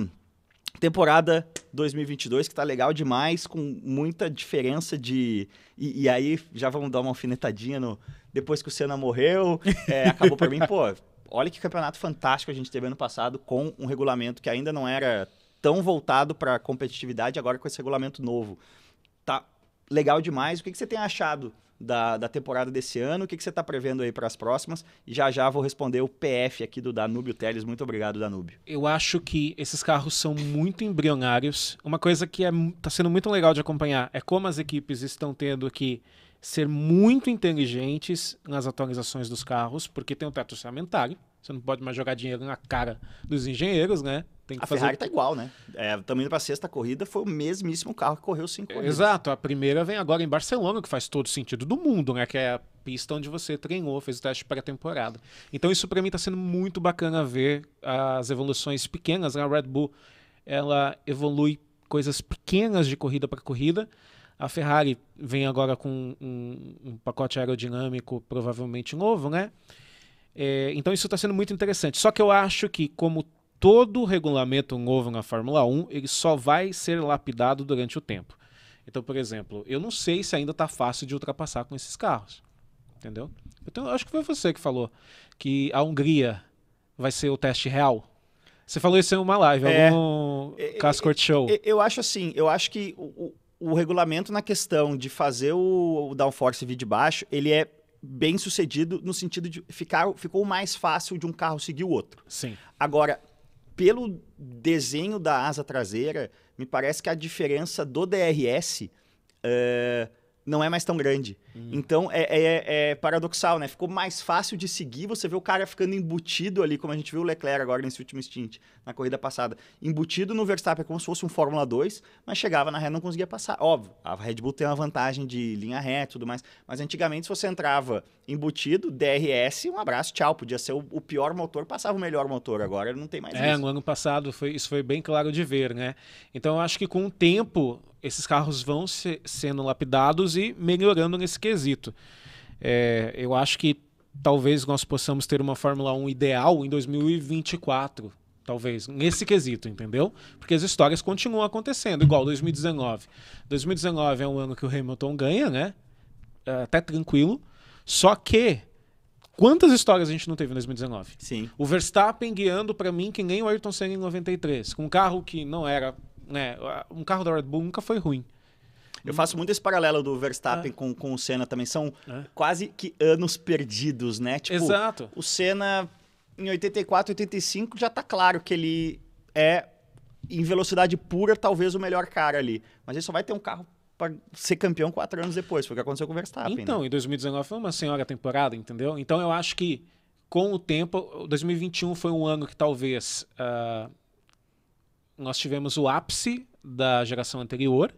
temporada 2022, que tá legal demais, com muita diferença de. E, e aí já vamos dar uma alfinetadinha no. Depois que o Senna morreu, é, acabou para mim, pô. Olha que campeonato fantástico a gente teve ano passado com um regulamento que ainda não era tão voltado para competitividade, agora com esse regulamento novo. Tá legal demais. O que, que você tem achado da, da temporada desse ano? O que, que você está prevendo aí para as próximas? E já já vou responder o PF aqui do Danúbio Teles. Muito obrigado, Danúbio. Eu acho que esses carros são muito embrionários. Uma coisa que está sendo muito legal de acompanhar é como as equipes estão tendo que ser muito inteligentes nas atualizações dos carros, porque tem um teto orçamentário. Você não pode mais jogar dinheiro na cara dos engenheiros, né? Tem que a fazer... Ferrari tá igual, né? É, também para a sexta corrida foi o mesmíssimo carro que correu cinco corridas. Exato. A primeira vem agora em Barcelona, que faz todo sentido do mundo, né? Que é a pista onde você treinou, fez o teste pré-temporada. Então isso para mim está sendo muito bacana ver as evoluções pequenas. Né? A Red Bull ela evolui coisas pequenas de corrida para corrida. A Ferrari vem agora com um, um pacote aerodinâmico provavelmente novo, né? É, então isso está sendo muito interessante. Só que eu acho que, como todo regulamento novo na Fórmula 1, ele só vai ser lapidado durante o tempo. Então, por exemplo, eu não sei se ainda está fácil de ultrapassar com esses carros. Entendeu? Então, acho que foi você que falou que a Hungria vai ser o teste real. Você falou isso em uma live, é, algum é, Cascort Show. Eu, eu acho assim, eu acho que o, o, o regulamento na questão de fazer o, o downforce vir de baixo, ele é bem sucedido no sentido de ficar ficou mais fácil de um carro seguir o outro. Sim. Agora, pelo desenho da asa traseira, me parece que a diferença do DRS uh, eh, não é mais tão grande. Hum. Então é, é, é, paradoxal, né? Ficou mais fácil de seguir, você vê o cara ficando embutido ali, como a gente viu o Leclerc agora nesse último stint, na corrida passada. Embutido no Verstappen como se fosse um Fórmula 2, mas chegava na reta não conseguia passar. Óbvio, a Red Bull tem uma vantagem de linha reta e tudo mais, mas antigamente se você entrava embutido, DRS, um abraço, tchau. Podia ser o, o pior motor, passava o melhor motor. Agora não tem mais é, isso. no ano passado foi, isso foi bem claro de ver, né? Então eu acho que com o tempo esses carros vão se, sendo lapidados e melhorando nesse quesito. É, eu acho que talvez nós possamos ter uma Fórmula 1 ideal em 2024, talvez, nesse quesito, entendeu? Porque as histórias continuam acontecendo, igual 2019. 2019 é um ano que o Hamilton ganha, né? É, até tranquilo. Só que Quantas histórias a gente não teve em 2019? Sim. O Verstappen guiando para mim que nem o Ayrton Senna em 93, com um carro que não era, né, um carro da Red Bull nunca foi ruim. Eu faço muito esse paralelo do Verstappen é. com, com o Senna também. São é. quase que anos perdidos, né? Tipo, Exato. O Senna, em 84, 85, já tá claro que ele é, em velocidade pura, talvez o melhor cara ali. Mas ele só vai ter um carro para ser campeão quatro anos depois. Foi o que aconteceu com o Verstappen. Então, né? em 2019 foi uma senhora temporada, entendeu? Então eu acho que com o tempo, 2021 foi um ano que talvez uh, nós tivemos o ápice da geração anterior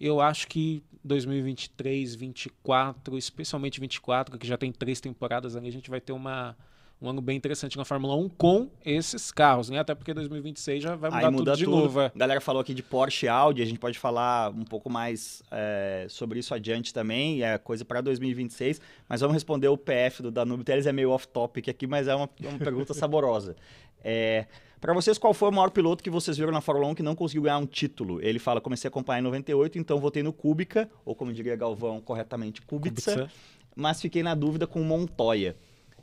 eu acho que 2023, 2024, especialmente 24, que já tem três temporadas ali, a gente vai ter uma, um ano bem interessante na Fórmula 1 com esses carros, né? Até porque 2026 já vai mudar muda tudo de tudo. novo. É. A galera falou aqui de Porsche e Audi, a gente pode falar um pouco mais é, sobre isso adiante também, é coisa para 2026, mas vamos responder o PF do Danube Teles, é meio off-topic aqui, mas é uma, uma pergunta saborosa. É, para vocês, qual foi o maior piloto que vocês viram na Fórmula 1 que não conseguiu ganhar um título? Ele fala, comecei a acompanhar em 98, então votei no Kubica, ou como diria Galvão corretamente, Kubica, Kubica. mas fiquei na dúvida com o Montoya.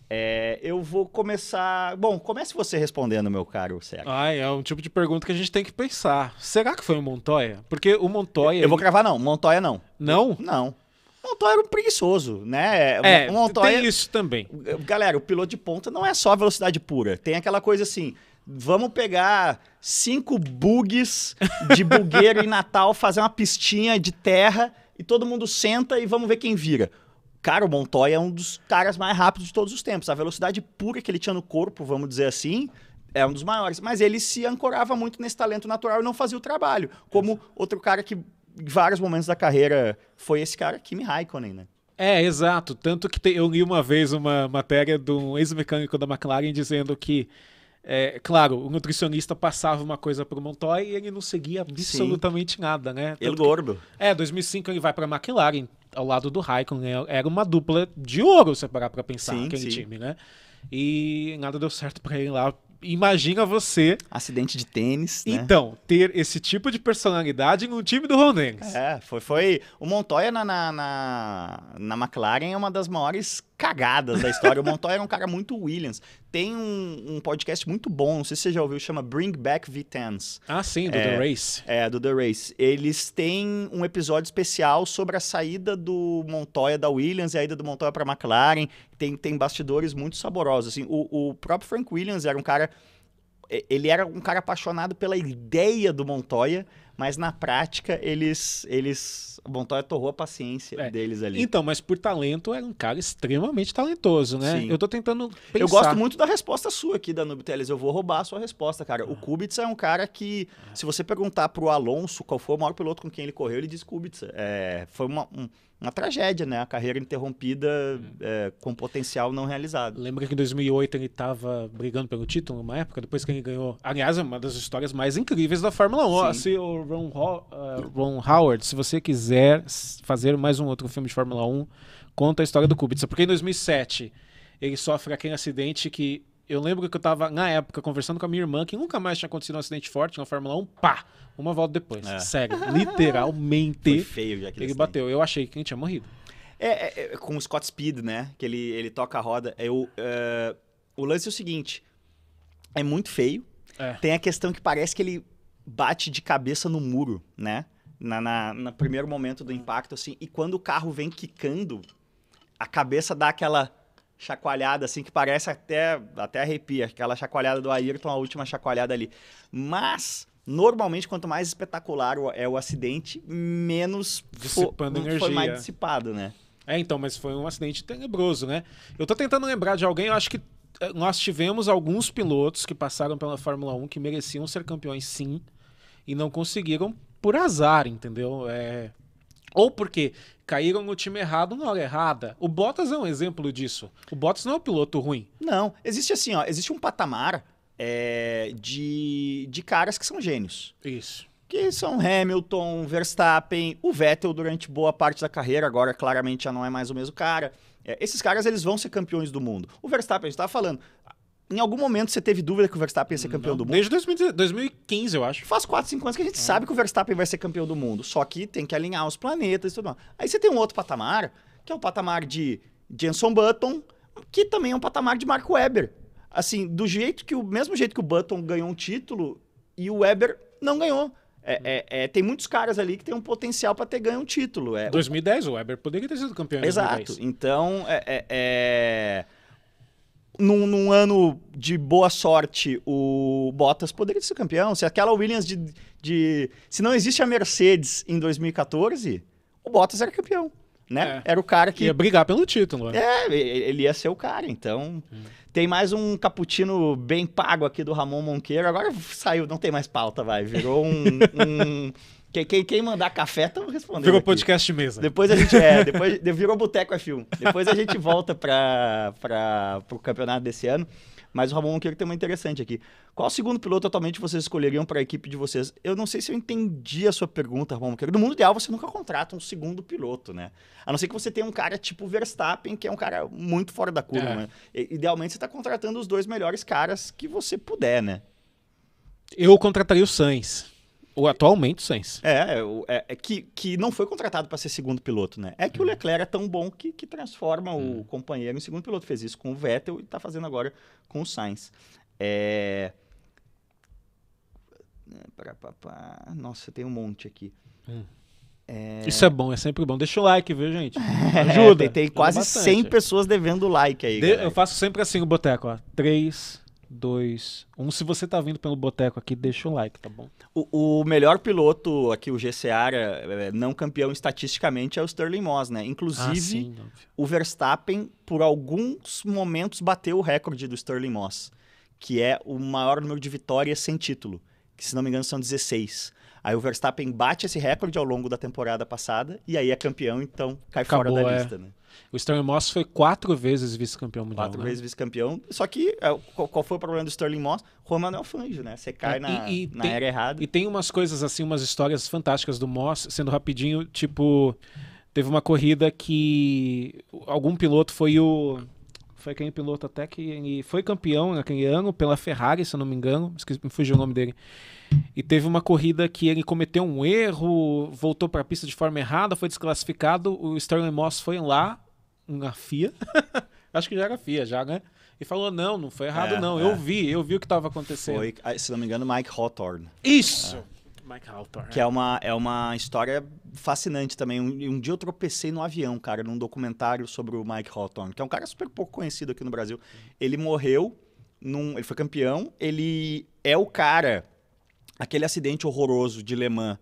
É, eu vou começar. Bom, comece você respondendo, meu caro Sérgio. Ai, é um tipo de pergunta que a gente tem que pensar. Será que foi o Montoya? Porque o Montoya. Eu, eu vou cravar, não. Montoya não. Não? Não. Montoya era um preguiçoso, né? É, o Montoya, tem isso também. Galera, o piloto de ponta não é só velocidade pura. Tem aquela coisa assim, vamos pegar cinco bugs de bugueiro em Natal, fazer uma pistinha de terra e todo mundo senta e vamos ver quem vira. Cara, o Montoya é um dos caras mais rápidos de todos os tempos. A velocidade pura que ele tinha no corpo, vamos dizer assim, é um dos maiores. Mas ele se ancorava muito nesse talento natural e não fazia o trabalho. Como outro cara que em vários momentos da carreira foi esse cara, Kimi Raikkonen, né? É, exato. Tanto que eu li uma vez uma matéria de um ex-mecânico da McLaren dizendo que, é, claro, o nutricionista passava uma coisa para o Montoya e ele não seguia absolutamente Sim. nada, né? Ele gordo. É, 2005 ele vai para a McLaren ao lado do Raikkonen. Era uma dupla de ouro, se parar para pensar, sim, aquele sim. time, né? E nada deu certo para ele lá imagina você. Acidente de tênis. Né? Então, ter esse tipo de personalidade no time do Ron Dennis. É, foi, foi. O Montoya na, na, na, na McLaren é uma das maiores cagadas da história. o Montoya era um cara muito Williams. Tem um, um, podcast muito bom, não sei se você já ouviu, chama Bring Back V10s. Ah, sim, do é, The Race. É, do The Race. Eles têm um episódio especial sobre a saída do Montoya da Williams e a ida do Montoya para a McLaren. Tem, tem bastidores muito saborosos. Assim, o, o próprio Frank Williams era um cara ele era um cara apaixonado pela ideia do Montoya, mas na prática eles eles o Montoya torrou a paciência É. deles ali. Então, mas por talento era um cara extremamente talentoso, né? Sim. Eu tô tentando pensar. Eu gosto muito da resposta sua aqui, Danube Teles. Eu vou roubar a sua resposta, cara. O Kubica é um cara que, se você perguntar pro Alonso qual foi o maior piloto com quem ele correu, ele diz Kubica. É, foi uma, um- uma tragédia, né? A carreira interrompida é, com potencial não realizado. Lembra que em 2008 ele tava brigando pelo título, numa época, depois que ele ganhou. Aliás, é uma das histórias mais incríveis da Fórmula 1. Sim. Se o Ron, Ho- uh, Ron Howard, se você quiser fazer mais um outro filme de Fórmula 1, conta a história do Kubica. Porque em 2007 ele sofre aquele acidente que. Eu lembro que eu tava, na época, conversando com a minha irmã, que nunca mais tinha acontecido um acidente forte na Fórmula 1, pá! Uma volta depois. É. Sério, Foi literalmente, feio já ele bateu. Eu achei que ele tinha morrido. É, é, é, com o Scott Speed, né? Que ele, ele toca a roda. Eu, é, o lance é o seguinte: é muito feio. É. Tem a questão que parece que ele bate de cabeça no muro, né? Na, na, no primeiro momento do impacto, assim. E quando o carro vem quicando, a cabeça dá aquela chacoalhada, assim, que parece até, até arrepia. Aquela chacoalhada do Ayrton, a última chacoalhada ali. Mas, normalmente, quanto mais espetacular é o acidente, menos Dissipando foi energia. mais dissipado, né? É, então, mas foi um acidente tenebroso, né? Eu tô tentando lembrar de alguém, eu acho que eh, nós tivemos alguns pilotos que passaram pela Fórmula 1 que mereciam ser campeões sim e não conseguiram por azar, entendeu? É... Ou porque caíram no time errado na hora errada. O Bottas é um exemplo disso. O Bottas não é um piloto ruim. Não, existe assim, ó, existe um patamar é, de, de caras que são gênios. Isso. Que são Hamilton, Verstappen, o Vettel durante boa parte da carreira, agora claramente já não é mais o mesmo cara. É, esses caras, eles vão ser campeões do mundo. O Verstappen, a gente tava falando, em algum momento você teve dúvida que o Verstappen ia ser campeão Não, do mundo? Desde 2000 2015, eu acho. Faz 4, 5 anos que a gente sabe que o Verstappen vai ser campeão do mundo. Só que tem que alinhar os planetas e tudo mais. Aí você tem um outro patamar, que é o patamar de Jenson Button, que também é um patamar de Mark Webber. Assim, do jeito que o mesmo jeito que o Button ganhou um título e o Webber não ganhou. É, é- é, tem muitos caras ali que tem um potencial para ter ganho um título. É, 2010, o Weber poderia ter sido campeão em Exato. 2010. Então, é, é- é- Num, num ano de boa sorte, o Bottas poderia ser campeão. Se aquela Williams de, de- Se não existe a Mercedes em 2014, o Bottas era campeão. Né? É. Era o cara que. Ia brigar pelo título. né? É, ele ia ser o cara. Então. Tem mais um cappuccino bem pago aqui do Ramon Monqueiro. Agora saiu, não tem mais pauta, vai. Virou um. [laughs] um- Quem, quem, quem mandar café, estamos respondendo. Virou aqui. podcast de mesa. Depois a gente é, [laughs] depois de- virou Boteco F1. Depois a gente volta para o campeonato desse ano. Mas o Ramon Monqueiro tem uma interessante aqui. Qual segundo piloto atualmente vocês escolheriam para a equipe de vocês? Eu não sei se eu entendi a sua pergunta, Ramon Monqueiro. No mundo ideal, você nunca contrata um segundo piloto, né? A não ser que você tenha um cara tipo Verstappen, que é um cara muito fora da curva. É. né? Idealmente, você está contratando os dois melhores caras que você puder, né? Eu contrataria o Sainz. O atualmente o Sainz. É, é, é- é que, que não foi contratado para ser segundo piloto, né? É que o Leclerc é tão bom que, que transforma o companheiro em segundo piloto. Fez isso com o Vettel e está fazendo agora com o Sainz. É... Pá. Nossa, tem um monte aqui. Isso é bom, é sempre bom. Deixa o like, viu, gente? [laughs] É, Ajuda. tem, tem ajuda quase bastante. 100 pessoas devendo like aí. De- eu faço sempre assim o boteco, ó. 3, 2, 1. Se você tá vindo pelo boteco aqui, deixa o like, tá bom? O, o melhor piloto aqui, o GCR, é, não campeão estatisticamente, é o Sterling Moss, né? Inclusive, ah, sim, o Verstappen, por alguns momentos, bateu o recorde do Sterling Moss, que é o maior número de vitórias sem título, que se não me engano são 16. Aí o Verstappen bate esse recorde ao longo da temporada passada e aí é campeão, então cai fora Acabou, da é. lista, né? O Sterling Moss foi quatro vezes vice-campeão mundial. Quatro né? vezes vice-campeão. Só que é, qual, foi o problema do Sterling Moss? Romano é o Fangio, né? Você cai É, na, e- e na tem- era errada. E tem umas coisas assim, umas histórias fantásticas do Moss, sendo rapidinho, tipo, teve uma corrida que algum piloto foi o foi quem piloto até que ele foi campeão naquele ano pela Ferrari, se eu não me engano, esqueci, me fugiu o nome dele. E teve uma corrida que ele cometeu um erro, voltou para a pista de forma errada, foi desclassificado. O Sterling Moss foi lá na FIA, [laughs] acho que já era FIA já, né? E falou: "Não, não foi errado É, não. é. Eu vi, eu vi o que estava acontecendo". Foi, ah, se não me engano, Mike Hawthorne. Isso. Mike Hawthorne. Que é uma, é uma história fascinante também. Um, um dia eu tropecei no avião, cara, num documentário sobre o Mike Hawthorne, que é um cara super pouco conhecido aqui no Brasil. Ele morreu num, ele foi campeão, ele é o cara, aquele acidente horroroso de Le Mans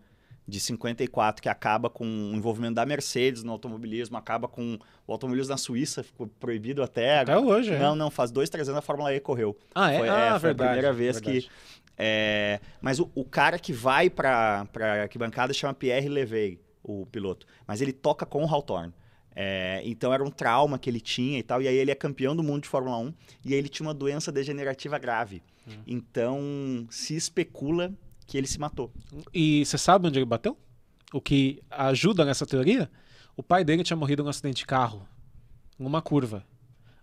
de 54 que acaba com o envolvimento da Mercedes no automobilismo, acaba com o automobilismo na Suíça, ficou proibido até. Até hoje, é. Não, não, faz dois, três anos a Fórmula E correu. Ah, é? Foi, ah, é, foi verdade, a primeira vez verdade. que. é, mas o, o cara que vai para a arquibancada chama Pierre Levey, o piloto. Mas ele toca com o Hawthorne. É, então era um trauma que ele tinha e tal. E aí ele é campeão do mundo de Fórmula 1 e aí ele tinha uma doença degenerativa grave. Hum. Então se especula que ele se matou. E você sabe onde ele bateu? O que ajuda nessa teoria? O pai dele tinha morrido num acidente de carro, numa curva.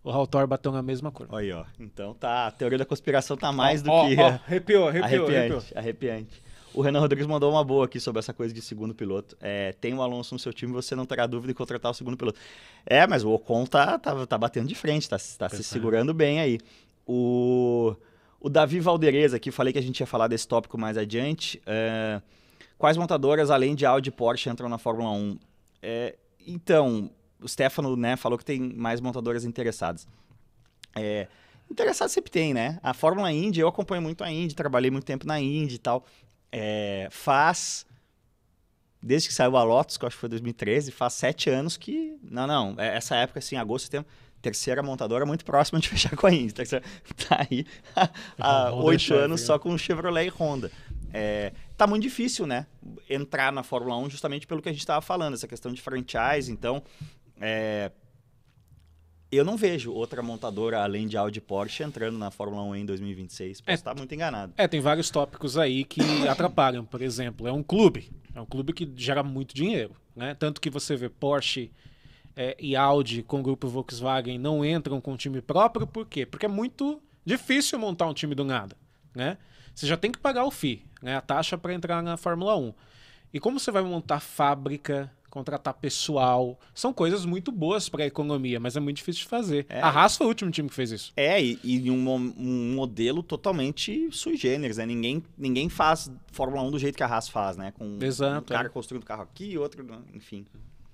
O Hawthorne bateu na mesma curva. Aí, ó. Então tá, a teoria da conspiração tá mais do Ó, que ó, arrepiou, arrepiou, arrepiante, arrepiou. arrepiante. O Renan Rodrigues mandou uma boa aqui sobre essa coisa de segundo piloto. É, tem o Alonso no seu time, você não terá dúvida em contratar o segundo piloto. É, mas o Ocon tá, tá, tá batendo de frente, tá, tá se segurando bem aí. O, o Davi Valderez aqui, falei que a gente ia falar desse tópico mais adiante. É, quais montadoras, além de Audi e Porsche, entram na Fórmula 1? É, então, o Stefano né, falou que tem mais montadoras interessadas. É, interessado sempre tem, né? A Fórmula Indy, eu acompanho muito a Indy, trabalhei muito tempo na Indy e tal. É, faz. Desde que saiu a Lotus, que eu acho que foi 2013, faz sete anos que. Não, não. é- Essa época, assim, agosto, setembro. Terceira montadora muito próxima de [laughs] fechar com a Indy. Terceira, [laughs] tá aí há [laughs] oito anos só com Chevrolet e Honda. É, tá muito difícil, né? Entrar na Fórmula 1 justamente pelo que a gente estava falando, essa questão de franchise. Então, é, eu não vejo outra montadora além de Audi e Porsche entrando na Fórmula 1 em 2026. Posso É. estar muito enganado. É, tem vários tópicos aí que [coughs] atrapalham. Por exemplo, é um clube. É um clube que gera muito dinheiro. Né? Tanto que você vê Porsche é, e Audi com o grupo Volkswagen não entram com time próprio. Por quê? Porque é muito difícil montar um time do nada. Né? Você já tem que pagar o FII, né? a taxa para entrar na Fórmula 1. E como você vai montar fábrica, contratar pessoal, são coisas muito boas para a economia, mas é muito difícil de fazer. É. A Haas foi o último time que fez isso. É, e, e um, um modelo totalmente sui generis, né? Ninguém, ninguém faz Fórmula 1 do jeito que a Haas faz, né? Com Exato, um cara é. construindo carro aqui, outro, enfim.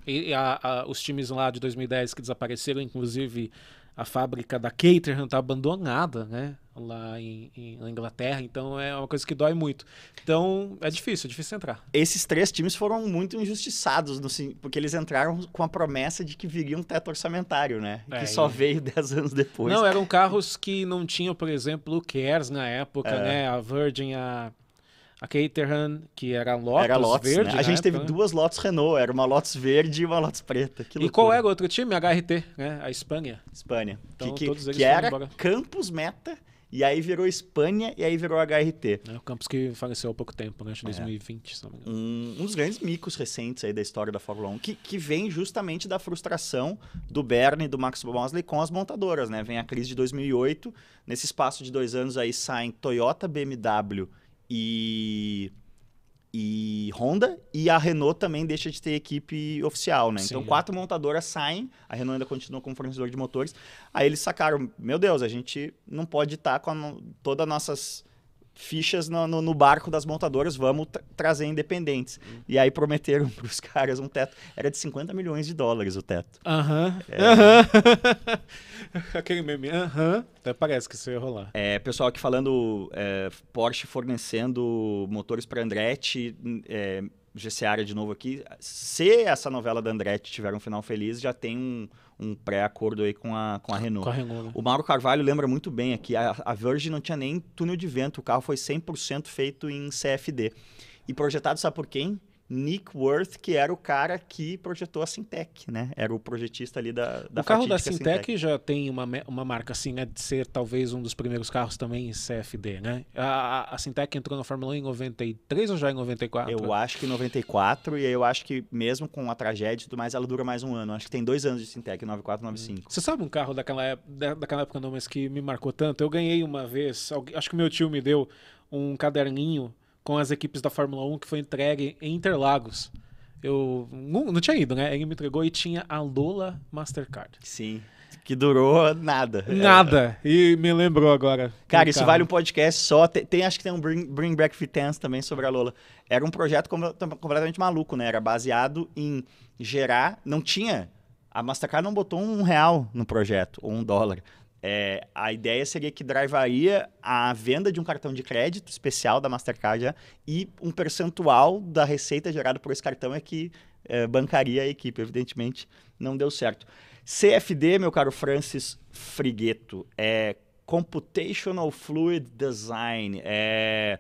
E a- a- os times lá de 2010 que desapareceram, inclusive a fábrica da Caterham está abandonada, né? Lá em, em- na Inglaterra, então é uma coisa que dói muito. Então é difícil, é difícil entrar. Esses três times foram muito injustiçados, no porque eles entraram com a promessa de que viria um teto orçamentário, né? É, que só e- veio [laughs] 10 anos depois. Não, eram carros que não tinham, por exemplo, o Cares na época, É. né? A Virgin, a, a Caterham, que era a Lotus, Era Lotus, verde. né? A gente teve né? duas Lotus Renault, era uma Lotus verde e uma Lotus preta. E qual era o outro time? A HRT, né? A Espanha. Espanha. Então, que, que, que era embora. Campus Meta, e aí virou Espanha, e aí virou HRT. Né? O Campos que faleceu há pouco tempo, né? É. Acho que 2020, se. Um, um dos grandes micos recentes aí da história da Fórmula 1, que, que vem justamente da frustração do Bernie e do Max Mosley com as montadoras, né? Vem a crise de 2008, nesse espaço de dois anos aí saem Toyota, BMW e, e Honda, e a Renault também deixa de ter equipe oficial, né? Então Sim. quatro montadoras saem, a Renault ainda continua como fornecedor de motores, aí eles sacaram, meu Deus, a gente não pode estar com a no- todas as nossas fichas no, no- no barco das montadoras, vamos tra- trazer independentes. E aí prometeram [laughs] para os caras um teto. Era de 50 milhões de dólares o teto. Aham. É. Aham. [laughs] [laughs] Aquele meme. Aham. Até parece que isso ia rolar. É, pessoal aqui falando é, Porsche fornecendo motores para Andretti, é, GCAria de novo aqui. Se essa novela da Andretti tiver um final feliz, já tem um, um pré-acordo aí com a, com a Renault. Com a Renault, né? O Mauro Carvalho lembra muito bem aqui, a, a Virgin não tinha nem túnel de vento, o carro foi 100% feito em CFD. E projetado, sabe por quem? Nick Worth, que era o cara que projetou a Sintec, né? Era o projetista ali da, da o carro da fatídica Sintec já tem uma, uma marca assim, né, de ser talvez um dos primeiros carros também em CFD, né? A, a, Sintec entrou na Fórmula 1 em 93 ou já em 94? Eu acho que em 94, e aí eu acho que mesmo com a tragédia e tudo mais, ela dura mais um ano. Acho que tem dois anos de Sintec, 94, 95. Você sabe um carro daquela, ép- da- daquela época não, mas que me marcou tanto? Eu ganhei uma vez, acho que meu tio me deu um caderninho com as equipes da Fórmula 1 que foi entregue em Interlagos. Eu não, não tinha ido, né? Ele me entregou e tinha a Lola Mastercard. Sim. Que durou nada. Nada. E me lembrou agora. Cara, isso carro. vale um podcast só. Tem, tem- acho que tem um Bring, Bring Back Vitesse também sobre a Lola. Era um projeto com- completamente maluco, né? Era baseado em gerar. Não tinha. A Mastercard não botou um real no projeto, ou um dólar. É, a ideia seria que drivaria a venda de um cartão de crédito especial da Mastercard já, e um percentual da receita gerada por esse cartão é que é, bancaria a equipe. Evidentemente, não deu certo. CFD, meu caro Francis Frigueto, é Computational Fluid Design. É,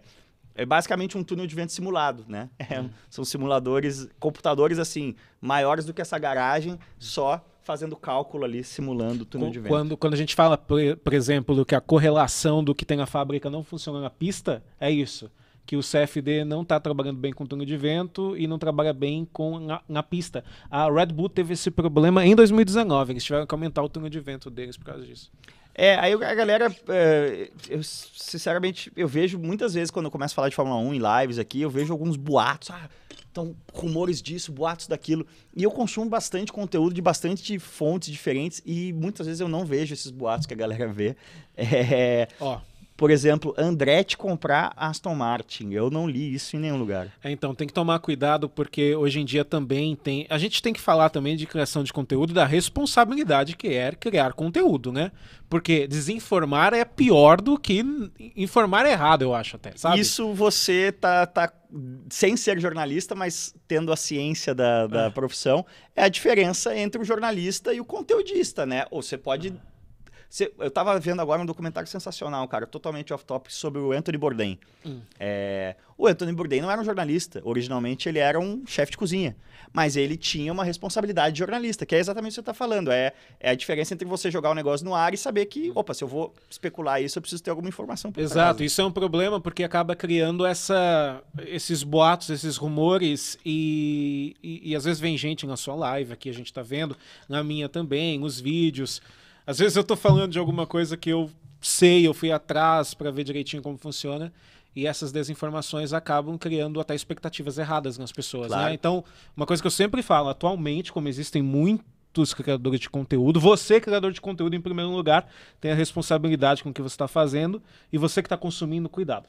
é basicamente um túnel de vento simulado, né? [laughs] É, são simuladores, computadores assim, maiores do que essa garagem, só fazendo cálculo ali, simulando o túnel de vento. Quando, quando a gente fala, por, por exemplo, que a correlação do que tem na fábrica não funciona na pista, é isso que o CFD não está trabalhando bem com túnel de vento e não trabalha bem com na, na, pista. A Red Bull teve esse problema em 2019, eles tiveram que aumentar o túnel de vento deles por causa disso. É, aí a galera, é, eu, sinceramente, eu vejo muitas vezes quando eu começo a falar de Fórmula 1 em lives aqui, eu vejo alguns boatos, ah, então, rumores disso, boatos daquilo. E eu consumo bastante conteúdo de bastante fontes diferentes e muitas vezes eu não vejo esses boatos que a galera vê. [laughs] É, Ó, por exemplo, Andretti comprar Aston Martin. Eu não li isso em nenhum lugar. É, então tem que tomar cuidado porque hoje em dia também tem. A gente tem que falar também de criação de conteúdo da responsabilidade que é criar conteúdo, né? Porque desinformar é pior do que informar errado, eu acho até. Sabe? Isso você tá, tá sem ser jornalista, mas tendo a ciência da, da é. profissão, é a diferença entre o jornalista e o conteudista, né? Ou você pode. Eu tava vendo agora um documentário sensacional, cara, totalmente off-topic, sobre o Anthony Bourdain. Hum. É, o Anthony Bourdain não era um jornalista. Originalmente ele era um chefe de cozinha. Mas ele tinha uma responsabilidade de jornalista, que é exatamente o que você está falando. É, é a diferença entre você jogar o um negócio no ar e saber que, opa, se eu vou especular isso, eu preciso ter alguma informação. Exato, isso é um problema porque acaba criando essa, esses boatos, esses rumores e, e, e às vezes vem gente na sua live aqui, a gente está vendo, na minha também, os vídeos. Às vezes eu tô falando de alguma coisa que eu sei, eu fui atrás para ver direitinho como funciona, e essas desinformações acabam criando até expectativas erradas nas pessoas, né? claro. né? Então, uma coisa que eu sempre falo, atualmente, como existem muitos criadores de conteúdo, você, criador de conteúdo, em primeiro lugar, tem a responsabilidade com o que você está fazendo, e você que está consumindo, cuidado.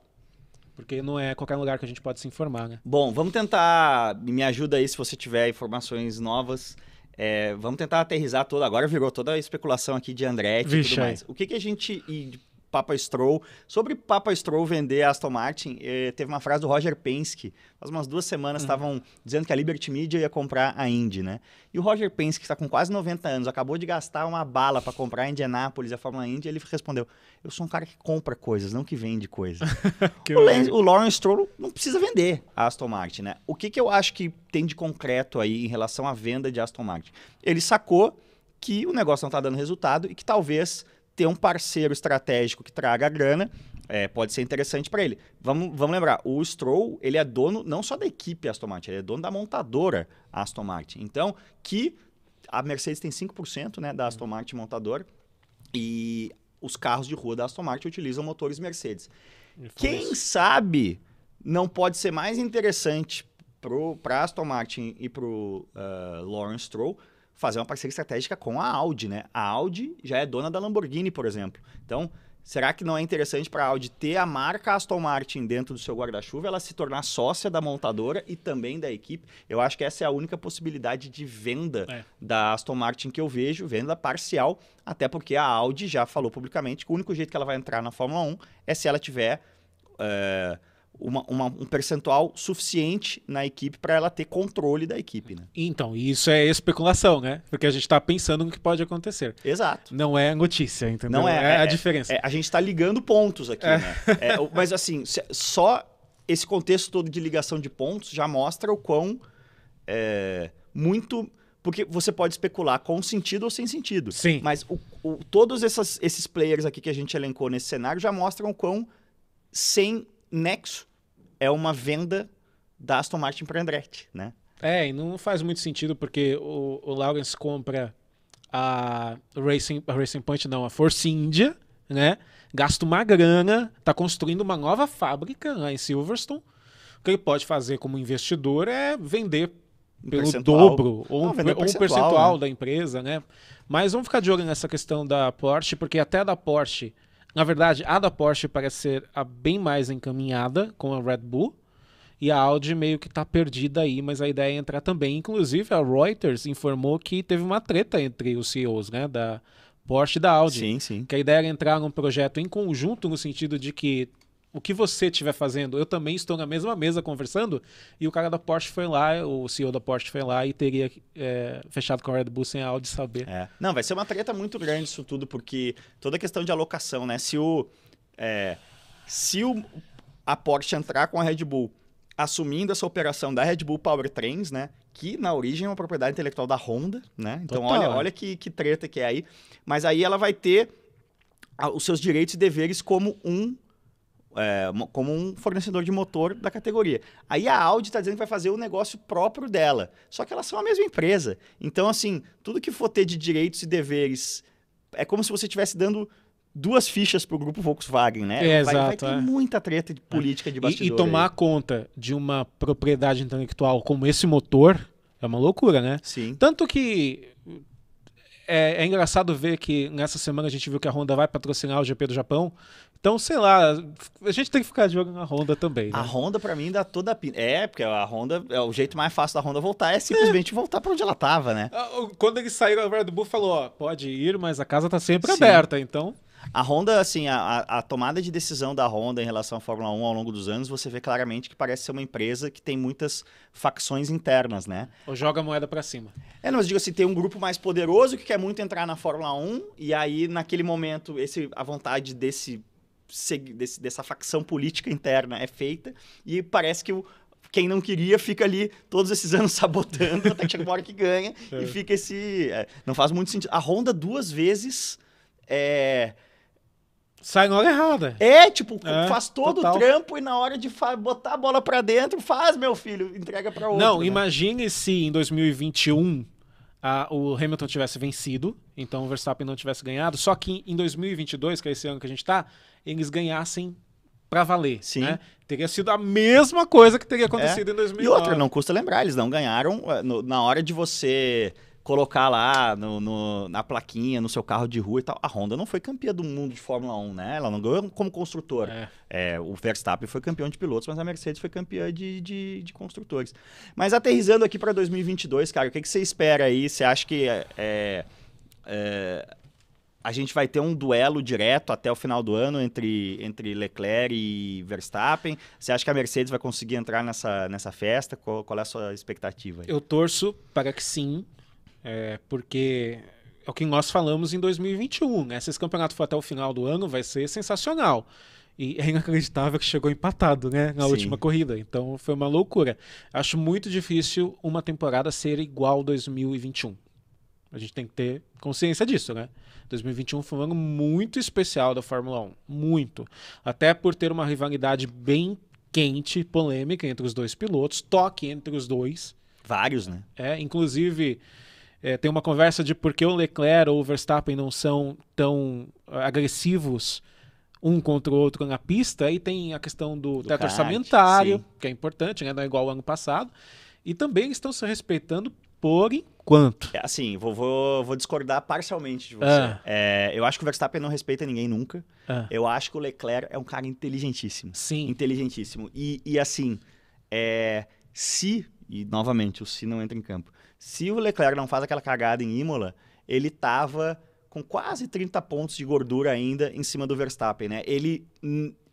Porque não é qualquer lugar que a gente pode se informar, né? Bom, vamos tentar. Me ajuda aí se você tiver informações novas. É, vamos tentar aterrizar toda. Agora virou toda a especulação aqui de Andretti Vixe, e tudo mais. O que, que a gente. E Papa Stroll. Sobre Papa Stroll vender a Aston Martin, eh, teve uma frase do Roger Penske. Faz umas duas semanas uhum. estavam uhum. dizendo que a Liberty Media ia comprar a Indy, né? E o Roger Penske, que está com quase 90 anos, acabou de gastar uma bala para comprar a Indianapolis, a Fórmula Indy, ele respondeu: Eu sou um cara que compra coisas, não que vende coisas. [laughs] o, Lance, o Lawrence Stroll não precisa vender a Aston Martin, né? O que, que eu acho que tem de concreto aí em relação à venda de Aston Martin? Ele sacou que o negócio não está dando resultado e que talvez ter um parceiro estratégico que traga a grana é, pode ser interessante para ele. Vamos, vamos lembrar, o Stroll ele é dono não só da equipe Aston Martin, ele é dono da montadora Aston Martin. Então, que a Mercedes tem 5% né, da Aston Martin montadora e os carros de rua da Aston Martin utilizam motores Mercedes. Quem sabe não pode ser mais interessante para Aston Martin e para o uh, Lawrence Stroll fazer uma parceria estratégica com a Audi, né? A Audi já é dona da Lamborghini, por exemplo. Então, será que não é interessante para a Audi ter a marca Aston Martin dentro do seu guarda-chuva, ela se tornar sócia da montadora e também da equipe? Eu acho que essa é a única possibilidade de venda é. da Aston Martin que eu vejo, venda parcial, até porque a Audi já falou publicamente que o único jeito que ela vai entrar na Fórmula 1 é se ela tiver. Uh, uma, uma, um percentual suficiente na equipe para ela ter controle da equipe. Né? Então, isso é especulação, né? Porque a gente está pensando no que pode acontecer. Exato. Não é notícia, entendeu? Não é, é, é a diferença. É, a gente está ligando pontos aqui, é. né? É, mas assim, só esse contexto todo de ligação de pontos já mostra o quão é, muito porque você pode especular com sentido ou sem sentido. Sim. Mas o, o, todos essas, esses players aqui que a gente elencou nesse cenário já mostram o quão sem nexo é uma venda da Aston Martin para Andretti, né? É, e não faz muito sentido porque o, o Lawrence compra a Racing, a Racing Point, não, a Force India, né? Gasta uma grana, está construindo uma nova fábrica lá em Silverstone. O que ele pode fazer como investidor é vender um pelo percentual. dobro ou, não, um, percentual, um percentual né? da empresa, né? Mas vamos ficar de olho nessa questão da Porsche, porque até da Porsche na verdade, a da Porsche parece ser a bem mais encaminhada com a Red Bull. E a Audi meio que está perdida aí, mas a ideia é entrar também. Inclusive, a Reuters informou que teve uma treta entre os CEOs né, da Porsche e da Audi. Sim, sim. Que a ideia era entrar num projeto em conjunto, no sentido de que o que você estiver fazendo, eu também estou na mesma mesa conversando, e o cara da Porsche foi lá, o CEO da Porsche foi lá e teria é, fechado com a Red Bull sem a Audi saber. É. Não, vai ser uma treta muito grande isso tudo, porque toda a questão de alocação, né? Se o. É, se o, a Porsche entrar com a Red Bull assumindo essa operação da Red Bull Powertrains, né? Que na origem é uma propriedade intelectual da Honda, né? Então Total, olha, olha que, que treta que é aí. Mas aí ela vai ter os seus direitos e deveres como um é, mo- como um fornecedor de motor da categoria. Aí a Audi está dizendo que vai fazer o negócio próprio dela. Só que elas são a mesma empresa. Então, assim, tudo que for ter de direitos e deveres é como se você estivesse dando duas fichas pro grupo Volkswagen, né? É, vai, vai exato, ter é. muita treta de política de E, bastidor. e tomar aí. conta de uma propriedade intelectual como esse motor é uma loucura, né? Sim. Tanto que é, é engraçado ver que nessa semana a gente viu que a Honda vai patrocinar o GP do Japão. Então, sei lá, a gente tem que ficar de olho na Honda também, né? A Honda, pra mim, dá toda a pinta. É, porque a Honda, é o jeito mais fácil da Honda voltar é simplesmente voltar pra onde ela tava, né? Ah, Quando eles saíram, a Red Bull falou, ó, pode ir, mas a casa tá sempre Sim. aberta, então... A Honda, assim, a, a- tomada de decisão da Honda em relação à Fórmula 1 ao longo dos anos, você vê claramente que parece ser uma empresa que tem muitas facções internas, né? Ou joga a moeda pra cima. É, não, mas digo assim, tem um grupo mais poderoso que quer muito entrar na Fórmula 1, e aí, naquele momento, esse, a vontade desse, desse- dessa facção política interna é feita, e parece que o, quem não queria fica ali todos esses [laughs] anos sabotando, até que chega uma hora que ganha, [laughs] É. e fica esse... é, não faz muito sentido. A Honda, duas vezes... É, Sai na hora errada. é, tipo, É, faz todo total. o trampo e na hora de botar a bola pra dentro, faz, meu filho, entrega pra outro. Não, né? imagine se em 2021 a- o Hamilton tivesse vencido, então o Verstappen não tivesse ganhado, só que em 2022, que é esse ano que a gente tá, eles ganhassem pra valer, Sim. né? Teria sido a mesma coisa que teria acontecido em 2009. É. E outra, não custa lembrar, eles não ganharam eh, no- na hora de você colocar lá no- no- na plaquinha, no seu carro de rua e tal. A Honda não foi campeã do mundo de Fórmula 1, né? Ela não ganhou como construtora. É. É, o Verstappen foi campeão de pilotos, mas a Mercedes foi campeã de, de, de construtores. Mas aterrizando aqui para 2022, cara, o que, que você espera aí? Você acha que é, é, é, a gente vai ter um duelo direto até o final do ano entre, entre Leclerc e Verstappen? Você acha que a Mercedes vai conseguir entrar nessa, nessa festa? Qual, qual é a sua expectativa? aí? Eu torço para que sim, é, porque é o que nós falamos em 2021, né? Se esse campeonato for até o final do ano, vai ser sensacional. E é inacreditável que chegou empatado, né? Na Sim. última corrida. Então foi uma loucura. Acho muito difícil uma temporada ser igual 2021. A gente tem que ter consciência disso, né? 2021 foi um ano muito especial da Fórmula 1. Muito. Até por ter uma rivalidade bem quente, polêmica entre os dois pilotos, toque entre os dois. Vários, né? É, inclusive, é, tem uma conversa de por que o Leclerc ou o Verstappen não são tão ah, agressivos um contra o outro na pista. Aí tem a questão do, Do teto orçamentário, sim. que é importante, né? não é igual ao ano passado. E também estão se respeitando por enquanto. É, Assim, vou, vou, vou discordar parcialmente de você. Ah. É, eu acho que o Verstappen não respeita ninguém nunca. Ah, Eu acho que o Leclerc é um cara inteligentíssimo. sim, Inteligentíssimo. E, e assim, é, se, e novamente, o se não entra em campo, se o Leclerc não faz aquela cagada em Imola, ele tava com quase 30 pontos de gordura ainda em cima do Verstappen, né? Ele,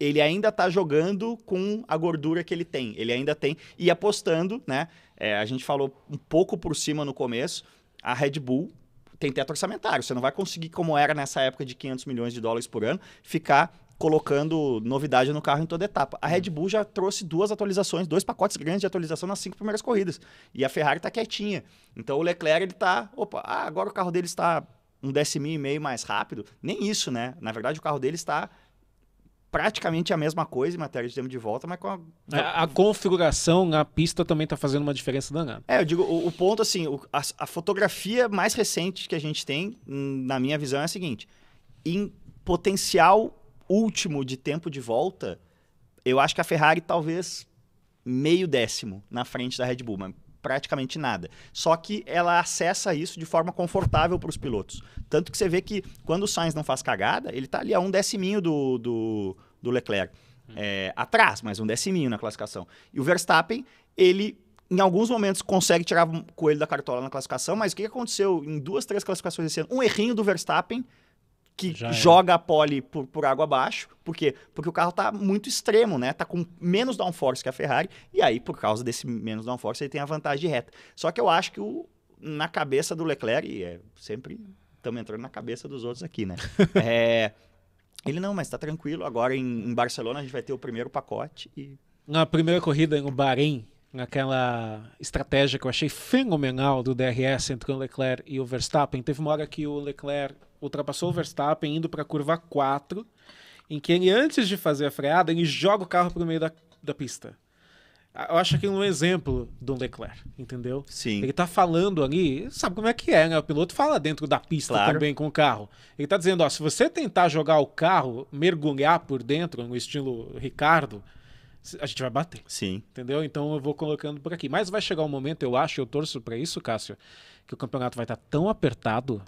ele ainda tá jogando com a gordura que ele tem. Ele ainda tem. E apostando, né? É, a gente falou um pouco por cima no começo, a Red Bull tem teto orçamentário. Você não vai conseguir, como era nessa época de 500 milhões de dólares por ano, ficar colocando novidade no carro em toda etapa. A Red Bull já trouxe duas atualizações, dois pacotes grandes de atualização nas cinco primeiras corridas. E a Ferrari tá quietinha. Então o Leclerc, ele tá, opa, ah, agora o carro dele está um décimo e meio mais rápido. Nem isso, né? Na verdade, o carro dele está praticamente a mesma coisa em matéria de tempo de volta, mas com a... a, a configuração na pista também está fazendo uma diferença danada. É, eu digo, o, o ponto assim, o- a, a fotografia mais recente que a gente tem, hum, na minha visão, é a seguinte: em potencial último de tempo de volta, eu acho que a Ferrari talvez meio décimo na frente da Red Bull, mas praticamente nada. Só que ela acessa isso de forma confortável para os pilotos. Tanto que você vê que quando o Sainz não faz cagada, ele tá ali a um deciminho do, do, do Leclerc. É, atrás, mas um deciminho na classificação. E o Verstappen, ele em alguns momentos consegue tirar o coelho da cartola na classificação, mas o que aconteceu em duas, três classificações esse ano? Um errinho do Verstappen que Já joga a pole por, por água abaixo. Por quê? Porque o carro tá muito extremo, né? Tá com menos downforce que a Ferrari. E aí, por causa desse menos downforce, ele tem a vantagem de reta. Só que eu acho que o, na cabeça do Leclerc, e é sempre estamos entrando na cabeça dos outros aqui, né? [laughs] É, ele não, mas tá tranquilo. Agora em, em Barcelona a gente vai ter o primeiro pacote e Na primeira corrida no Bahrein, naquela estratégia que eu achei fenomenal do DRS entre o Leclerc e o Verstappen, teve uma hora que o Leclerc ultrapassou o Verstappen indo para a curva 4, em que ele, antes de fazer a freada, ele joga o carro para o meio da, da pista. Eu acho aquilo um exemplo do Leclerc, entendeu? sim. Ele tá falando ali, sabe como é que é, né? O piloto fala dentro da pista Claro. também com o carro. Ele tá dizendo, ó, se você tentar jogar o carro, mergulhar por dentro, no estilo Ricardo, a gente vai bater. Sim. Entendeu? Então eu vou colocando por aqui. Mas vai chegar um momento, eu acho, eu torço pra isso, Cássio, que o campeonato vai estar tão apertado,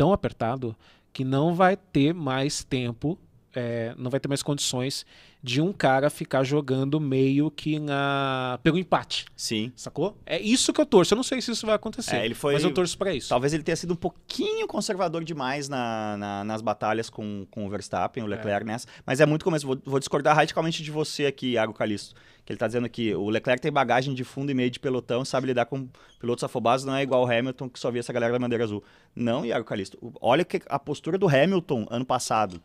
tão apertado, que não vai ter mais tempo, é, não vai ter mais condições de um cara ficar jogando meio que na pelo empate. Sim. Sacou? É isso que eu torço. Eu não sei se isso vai acontecer. É, ele foi- Mas eu torço pra isso. Talvez ele tenha sido um pouquinho conservador demais na, na- nas batalhas com, com o Verstappen, o Leclerc nessa. Mas é muito começo. Vou, vou discordar radicalmente de você aqui, Iago Calisto. Que ele tá dizendo que o Leclerc tem bagagem de fundo e meio de pelotão, sabe lidar com pilotos afobados, não é igual o Hamilton, que só via essa galera da bandeira azul. Não, Iago Calisto. Olha que a postura do Hamilton ano passado,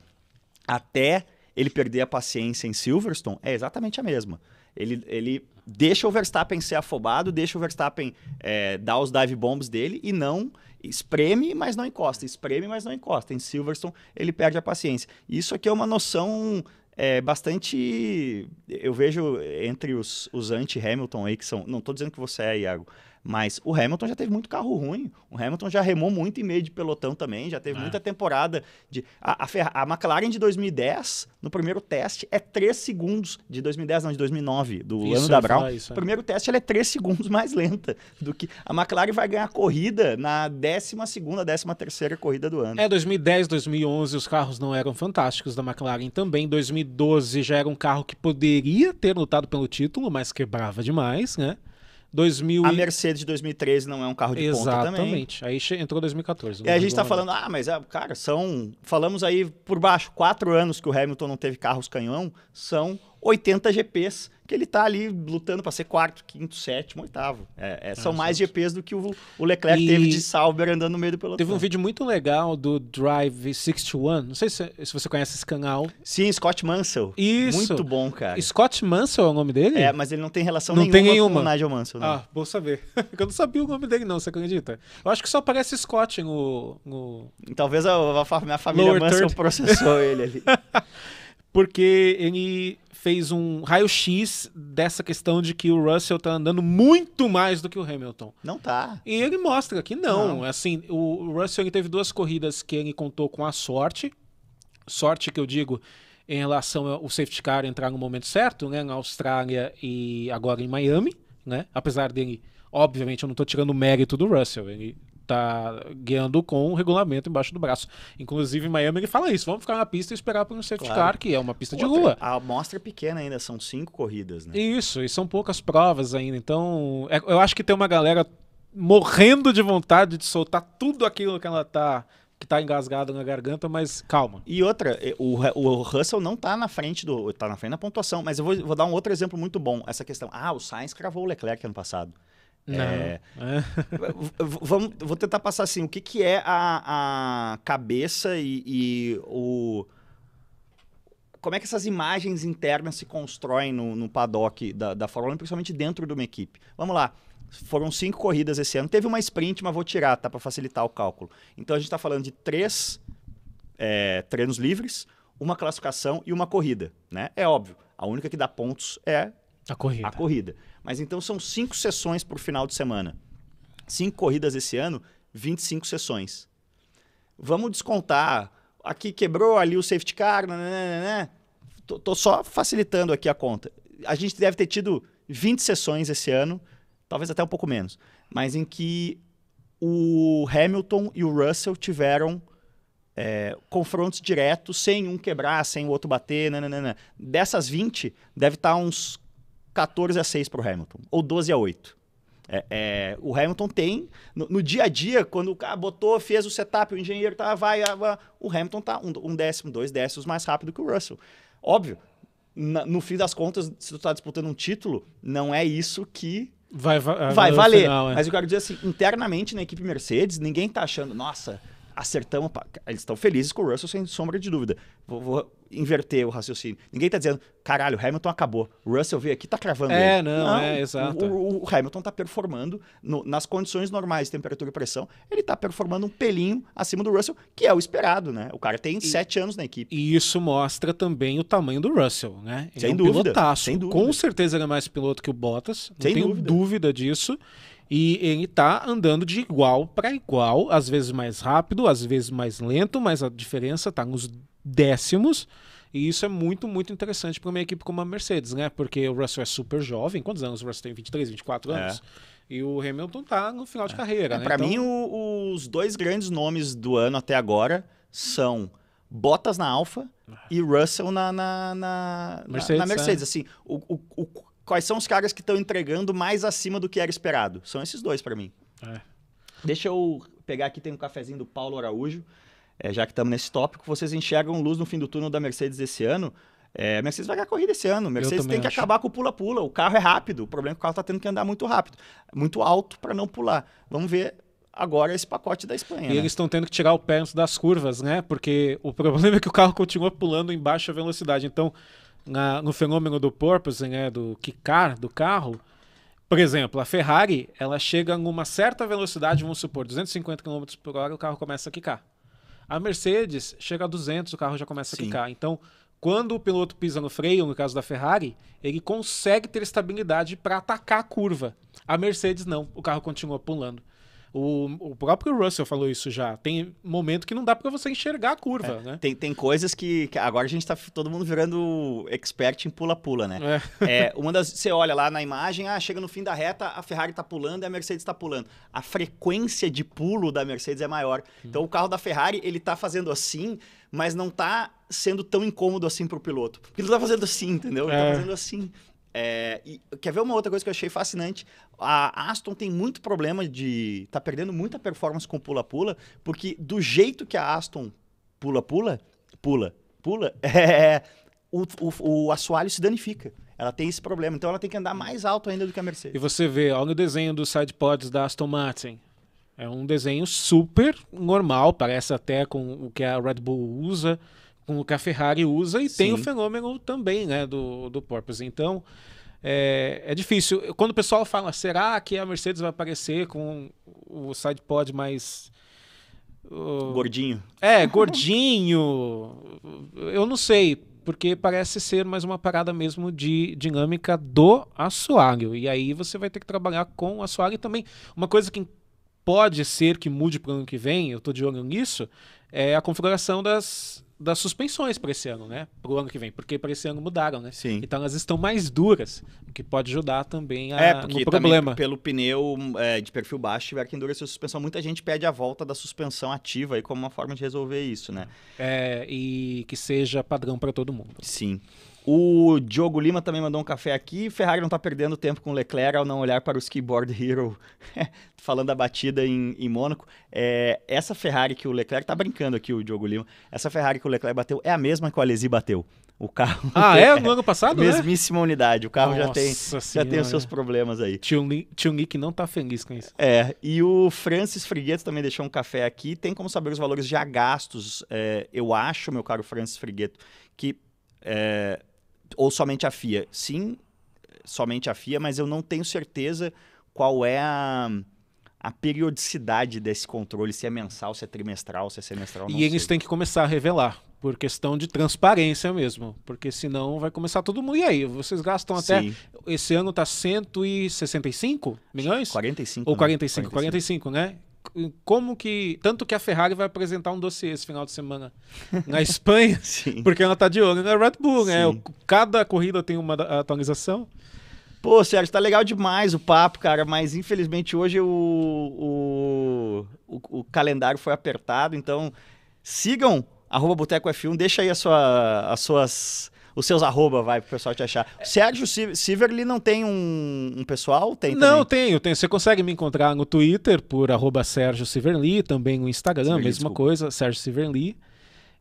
até ele perder a paciência em Silverstone, é exatamente a mesma. Ele, ele deixa o Verstappen ser afobado, deixa o Verstappen é, dar os dive bombs dele e não espreme, mas não encosta, espreme, mas não encosta. Em Silverstone, ele perde a paciência. Isso aqui é uma noção é, bastante. Eu vejo entre os, os anti-Hamilton aí, que são. Não estou dizendo que você é, Iago. Mas o Hamilton já teve muito carro ruim. O Hamilton já remou muito em meio de pelotão também. Já teve É. muita temporada de. A, a, Ferra- a McLaren de 2010, no primeiro teste, é 3 segundos. De 2010, não, de 2009, do Isso, ano da Brown. isso, é. O primeiro teste ela é 3 segundos mais lenta do que. A McLaren vai ganhar corrida na 12, 13 corrida do ano. É, 2010, 2011 os carros não eram fantásticos da McLaren também. 2012 já era um carro que poderia ter lutado pelo título, mas quebrava demais, né? 2000 A Mercedes de 2013 não é um carro de ponta também. Exatamente. Aí entrou 2014. E a no gente tá regulamento. falando, ah, mas, ah, cara, são. Falamos aí por baixo, quatro anos que o Hamilton não teve carros canhão, são 80 GPs que ele tá ali lutando para ser quarto, quinto, sétimo, oitavo. É, é, são Ah, mais certo. GPs do que o, o Leclerc E- teve de Sauber andando no meio do pelotão. Teve um vídeo muito legal do Drive 61. Não sei se, se você conhece esse canal. Sim, Scott Mansell. Isso. Muito bom, cara. Scott Mansell é o nome dele? É, mas ele não tem relação Não nenhuma, tem nenhuma. com o Nigel Mansell. Não. Ah, bom saber. [laughs] Eu não sabia o nome dele, não, você acredita? Eu acho que só aparece Scott no. no... Talvez a, a fa- minha família Lower Mansell third. processou ele ali. [laughs] Porque ele fez um raio-x dessa questão de que o Russell tá andando muito mais do que o Hamilton. Não tá. E ele mostra que não. Não. Assim, o Russell ele teve duas corridas que ele contou com a sorte. Sorte que eu digo em relação ao safety car entrar no momento certo, né? Na Austrália e agora em Miami, né? Apesar dele, obviamente, eu não estou tirando o mérito do Russell. Ele tá guiando com o regulamento embaixo do braço. Inclusive, em Miami ele fala isso: vamos ficar na pista e esperar por um safety Claro. car, que é uma pista de Outra, rua. A amostra é pequena ainda, são cinco corridas, né? Isso, e são poucas provas ainda. Então, é- eu acho que tem uma galera morrendo de vontade de soltar tudo aquilo que ela tá que tá engasgado na garganta, mas calma. E outra, o, o Russell não tá na frente do. tá na frente da pontuação, mas eu vou, vou dar um outro exemplo muito bom. Essa questão. Ah, o Sainz cravou o Leclerc ano passado. Não. É, [laughs] vamos, vou tentar passar assim, o que, que é a, a cabeça e, e o. Como é que essas imagens internas se constroem no, no paddock da, da Fórmula 1, principalmente dentro de uma equipe? Vamos lá. Foram cinco corridas esse ano. Teve uma sprint, mas vou tirar, tá? Para facilitar o cálculo. Então a gente está falando de três é, treinos livres, uma classificação e uma corrida, né? É óbvio. A única que dá pontos é A corrida. a corrida. Mas então são cinco sessões por final de semana. Cinco corridas esse ano, 25 sessões. Vamos descontar. Aqui quebrou ali o safety car. Nananana. Tô, tô só facilitando aqui a conta. A gente deve ter tido 20 sessões esse ano, talvez até um pouco menos, mas em que o Hamilton e o Russell tiveram é, confrontos diretos, sem um quebrar, sem o outro bater. Nananana. Dessas 20, deve estar uns 14 a 6 para o Hamilton, ou 12 a 8. É, é, o Hamilton tem, no, no, dia a dia, quando o cara botou, fez o setup, o engenheiro tá, vai, vai o Hamilton tá um, um, décimo, dois décimos mais rápido que o Russell. Óbvio, na, no fim das contas, se tu tá disputando um título, não é isso que vai, vai, vai valer. Final, é. Mas eu quero dizer assim, internamente na equipe Mercedes, ninguém tá achando, nossa, acertamos. Eles estão felizes com o Russell, sem sombra de dúvida. Vou, vou inverter o raciocínio. Ninguém está dizendo, caralho, o Hamilton acabou. O Russell veio aqui tá cravando é, ele. Não, não, é, exato. O, o Hamilton está performando no, nas condições normais temperatura e pressão. Ele está performando um pelinho acima do Russell, que é o esperado, né? O cara tem e, sete anos na equipe. E isso mostra também o tamanho do Russell, né? Ele sem, é um dúvida, sem dúvida. Com certeza ele é mais piloto que o Bottas. Não sem tenho dúvida. dúvida disso. E ele está andando de igual para igual, às vezes mais rápido, às vezes mais lento, mas a diferença está nos décimos. E isso é muito, muito interessante para uma equipe como a Mercedes, né? Porque o Russell é super jovem. Quantos anos o Russell tem? 23, 24 é. anos? É. E o Hamilton tá no final de é. carreira. É, né? Para então... mim, o, os dois grandes nomes do ano até agora são Bottas na Alfa e Russell na, na, na Mercedes. Na, Mercedes. É. Assim, o, o, o quais são os caras que estão entregando mais acima do que era esperado? São esses dois para mim. É. Deixa eu pegar aqui, tem um cafezinho do Paulo Araújo. É, já que estamos nesse tópico, vocês enxergam luz no fim do túnel da Mercedes esse ano? É, a Mercedes vai ganhar corrida esse ano. Mercedes tem que acho. acabar com o pula-pula. O carro é rápido. O problema é que o carro está tendo que andar muito rápido, muito alto para não pular. Vamos ver agora esse pacote da Espanha. E né? eles estão tendo que tirar o pé das curvas, né? Porque o problema é que o carro continua pulando em baixa velocidade. Então, na, no fenômeno do porpoising, né, do quicar do carro, por exemplo, a Ferrari, ela chega numa certa velocidade, vamos supor, 250 km por hora, o carro começa a quicar. A Mercedes chega a 200, o carro já começa Sim. a quicar. Então, quando o piloto pisa no freio, no caso da Ferrari, ele consegue ter estabilidade para atacar a curva. A Mercedes não, o carro continua pulando. O, o próprio Russell falou isso já. Tem momento que não dá para você enxergar a curva, é, né? Tem, tem coisas que, que, Agora a gente tá todo mundo virando expert em pula-pula, né? É. é. uma das. Você olha lá na imagem, ah, chega no fim da reta, a Ferrari tá pulando e a Mercedes tá pulando. A frequência de pulo da Mercedes é maior. Hum. Então o carro da Ferrari, ele tá fazendo assim, mas não tá sendo tão incômodo assim pro piloto. Porque ele tá fazendo assim, entendeu? Ele tá é. tá fazendo assim. É, e, quer ver uma outra coisa que eu achei fascinante? A Aston tem muito problema de. tá perdendo muita performance com pula-pula, porque do jeito que a Aston pula-pula, pula, pula, [laughs] é, o, o, o assoalho se danifica. Ela tem esse problema, então ela tem que andar mais alto ainda do que a Mercedes. E você vê, olha o desenho dos sidepods da Aston Martin. É um desenho super normal, parece até com o que a Red Bull usa com o que a Ferrari usa e Sim. tem o fenômeno também né, do, do Porpoise. Então, é, é difícil. Quando o pessoal fala, será que a Mercedes vai aparecer com o sidepod mais... Uh, gordinho. É, gordinho. [laughs] Eu não sei, porque parece ser mais uma parada mesmo de dinâmica do assoalho. E aí você vai ter que trabalhar com o assoalho e também. Uma coisa que pode ser que mude para o ano que vem, eu estou de olho nisso, é a configuração das, das suspensões para esse ano, né? Para o ano que vem, porque para esse ano mudaram, né? Sim. Então elas estão mais duras, o que pode ajudar também a, é, porque no problema. pelo pneu é, de perfil baixo tiver que endurecer a suspensão, muita gente pede a volta da suspensão ativa aí como uma forma de resolver isso, né? É, e que seja padrão para todo mundo. Sim. O Diogo Lima também mandou um café aqui. Ferrari não está perdendo tempo com Leclerc ao não olhar para o Skiboard [laughs] Hero, falando da batida em, em Mônaco. É, essa Ferrari que o Leclerc está brincando aqui, o Diogo Lima. Essa Ferrari que o Leclerc bateu é a mesma que o Alesi bateu. O carro. Ah, [laughs] é? No ano passado? Né? Mesmíssima unidade. O carro já tem, já tem os seus problemas aí. Tio, Nick não tá feliz com isso. É. E o Francis Frigueto também deixou um café aqui. Tem como saber os valores já gastos. É, eu acho, meu caro Francis Frigueto, que. É, ou somente a FIA? Sim, somente a FIA, mas eu não tenho certeza qual é a, a periodicidade desse controle, se é mensal, se é trimestral, se é semestral. e eles têm que começar a revelar, por questão de transparência mesmo, porque senão vai começar todo mundo. E aí, vocês gastam até. Sim. Esse ano está 165 milhões? 45. Ou 45, 45, 45 né? Como que. Tanto que a Ferrari vai apresentar um dossiê esse final de semana na Espanha, [laughs] porque ela tá de olho na Red Bull, né? Cada corrida tem uma atualização. Pô, Sérgio, tá legal demais o papo, cara, mas infelizmente hoje o, o, o, o calendário foi apertado, então sigam arroba Boteco F1, deixa aí a sua, as suas os seus arroba, vai, pro pessoal te achar. O Sérgio Siverly não tem um, um pessoal? Tem Não, tenho, tenho. Você consegue me encontrar no Twitter por arroba Sérgio Siverly, também no Instagram, Siverly, mesma desculpa. coisa, Sérgio Siverly.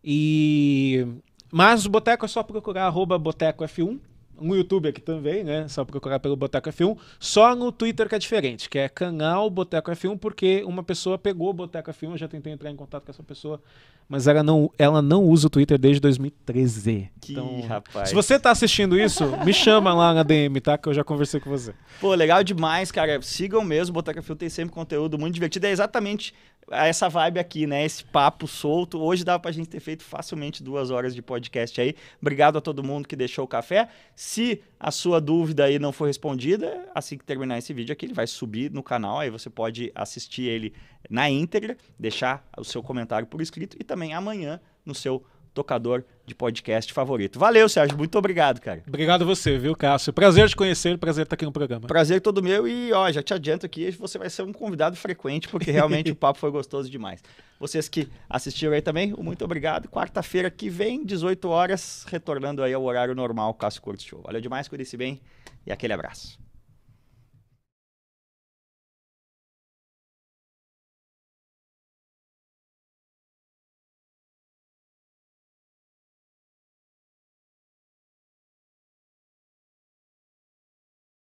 E... Mas o Boteco é só procurar arroba Boteco F1 no YouTube aqui também, né? Só procurar pelo Boteco F1. Só no Twitter que é diferente, que é canal Boteco F1, porque uma pessoa pegou o Boteco F1, eu já tentei entrar em contato com essa pessoa, mas ela não, ela não usa o Twitter desde 2013. Que então, rapaz. Se você tá assistindo isso, me chama lá na DM, tá? Que eu já conversei com você. Pô, legal demais, cara. Sigam mesmo, o Boteco F1 tem sempre conteúdo muito divertido. É exatamente essa vibe aqui, né? Esse papo solto. Hoje dava pra gente ter feito facilmente duas horas de podcast aí. Obrigado a todo mundo que deixou o café. Se a sua dúvida aí não for respondida, assim que terminar esse vídeo aqui, ele vai subir no canal. Aí você pode assistir ele na íntegra, deixar o seu comentário por escrito e também amanhã no seu tocador de podcast favorito. Valeu, Sérgio. Muito obrigado, cara. Obrigado a você, viu, Cássio? Prazer te conhecer, prazer estar aqui no programa. Prazer todo meu e, ó, já te adianto aqui, você vai ser um convidado frequente, porque realmente o [laughs] papo foi gostoso demais. Vocês que assistiram aí também, muito obrigado. Quarta-feira que vem, 18 horas, retornando aí ao horário normal, Cássio Curtis Show. Valeu demais, cuide-se bem e aquele abraço.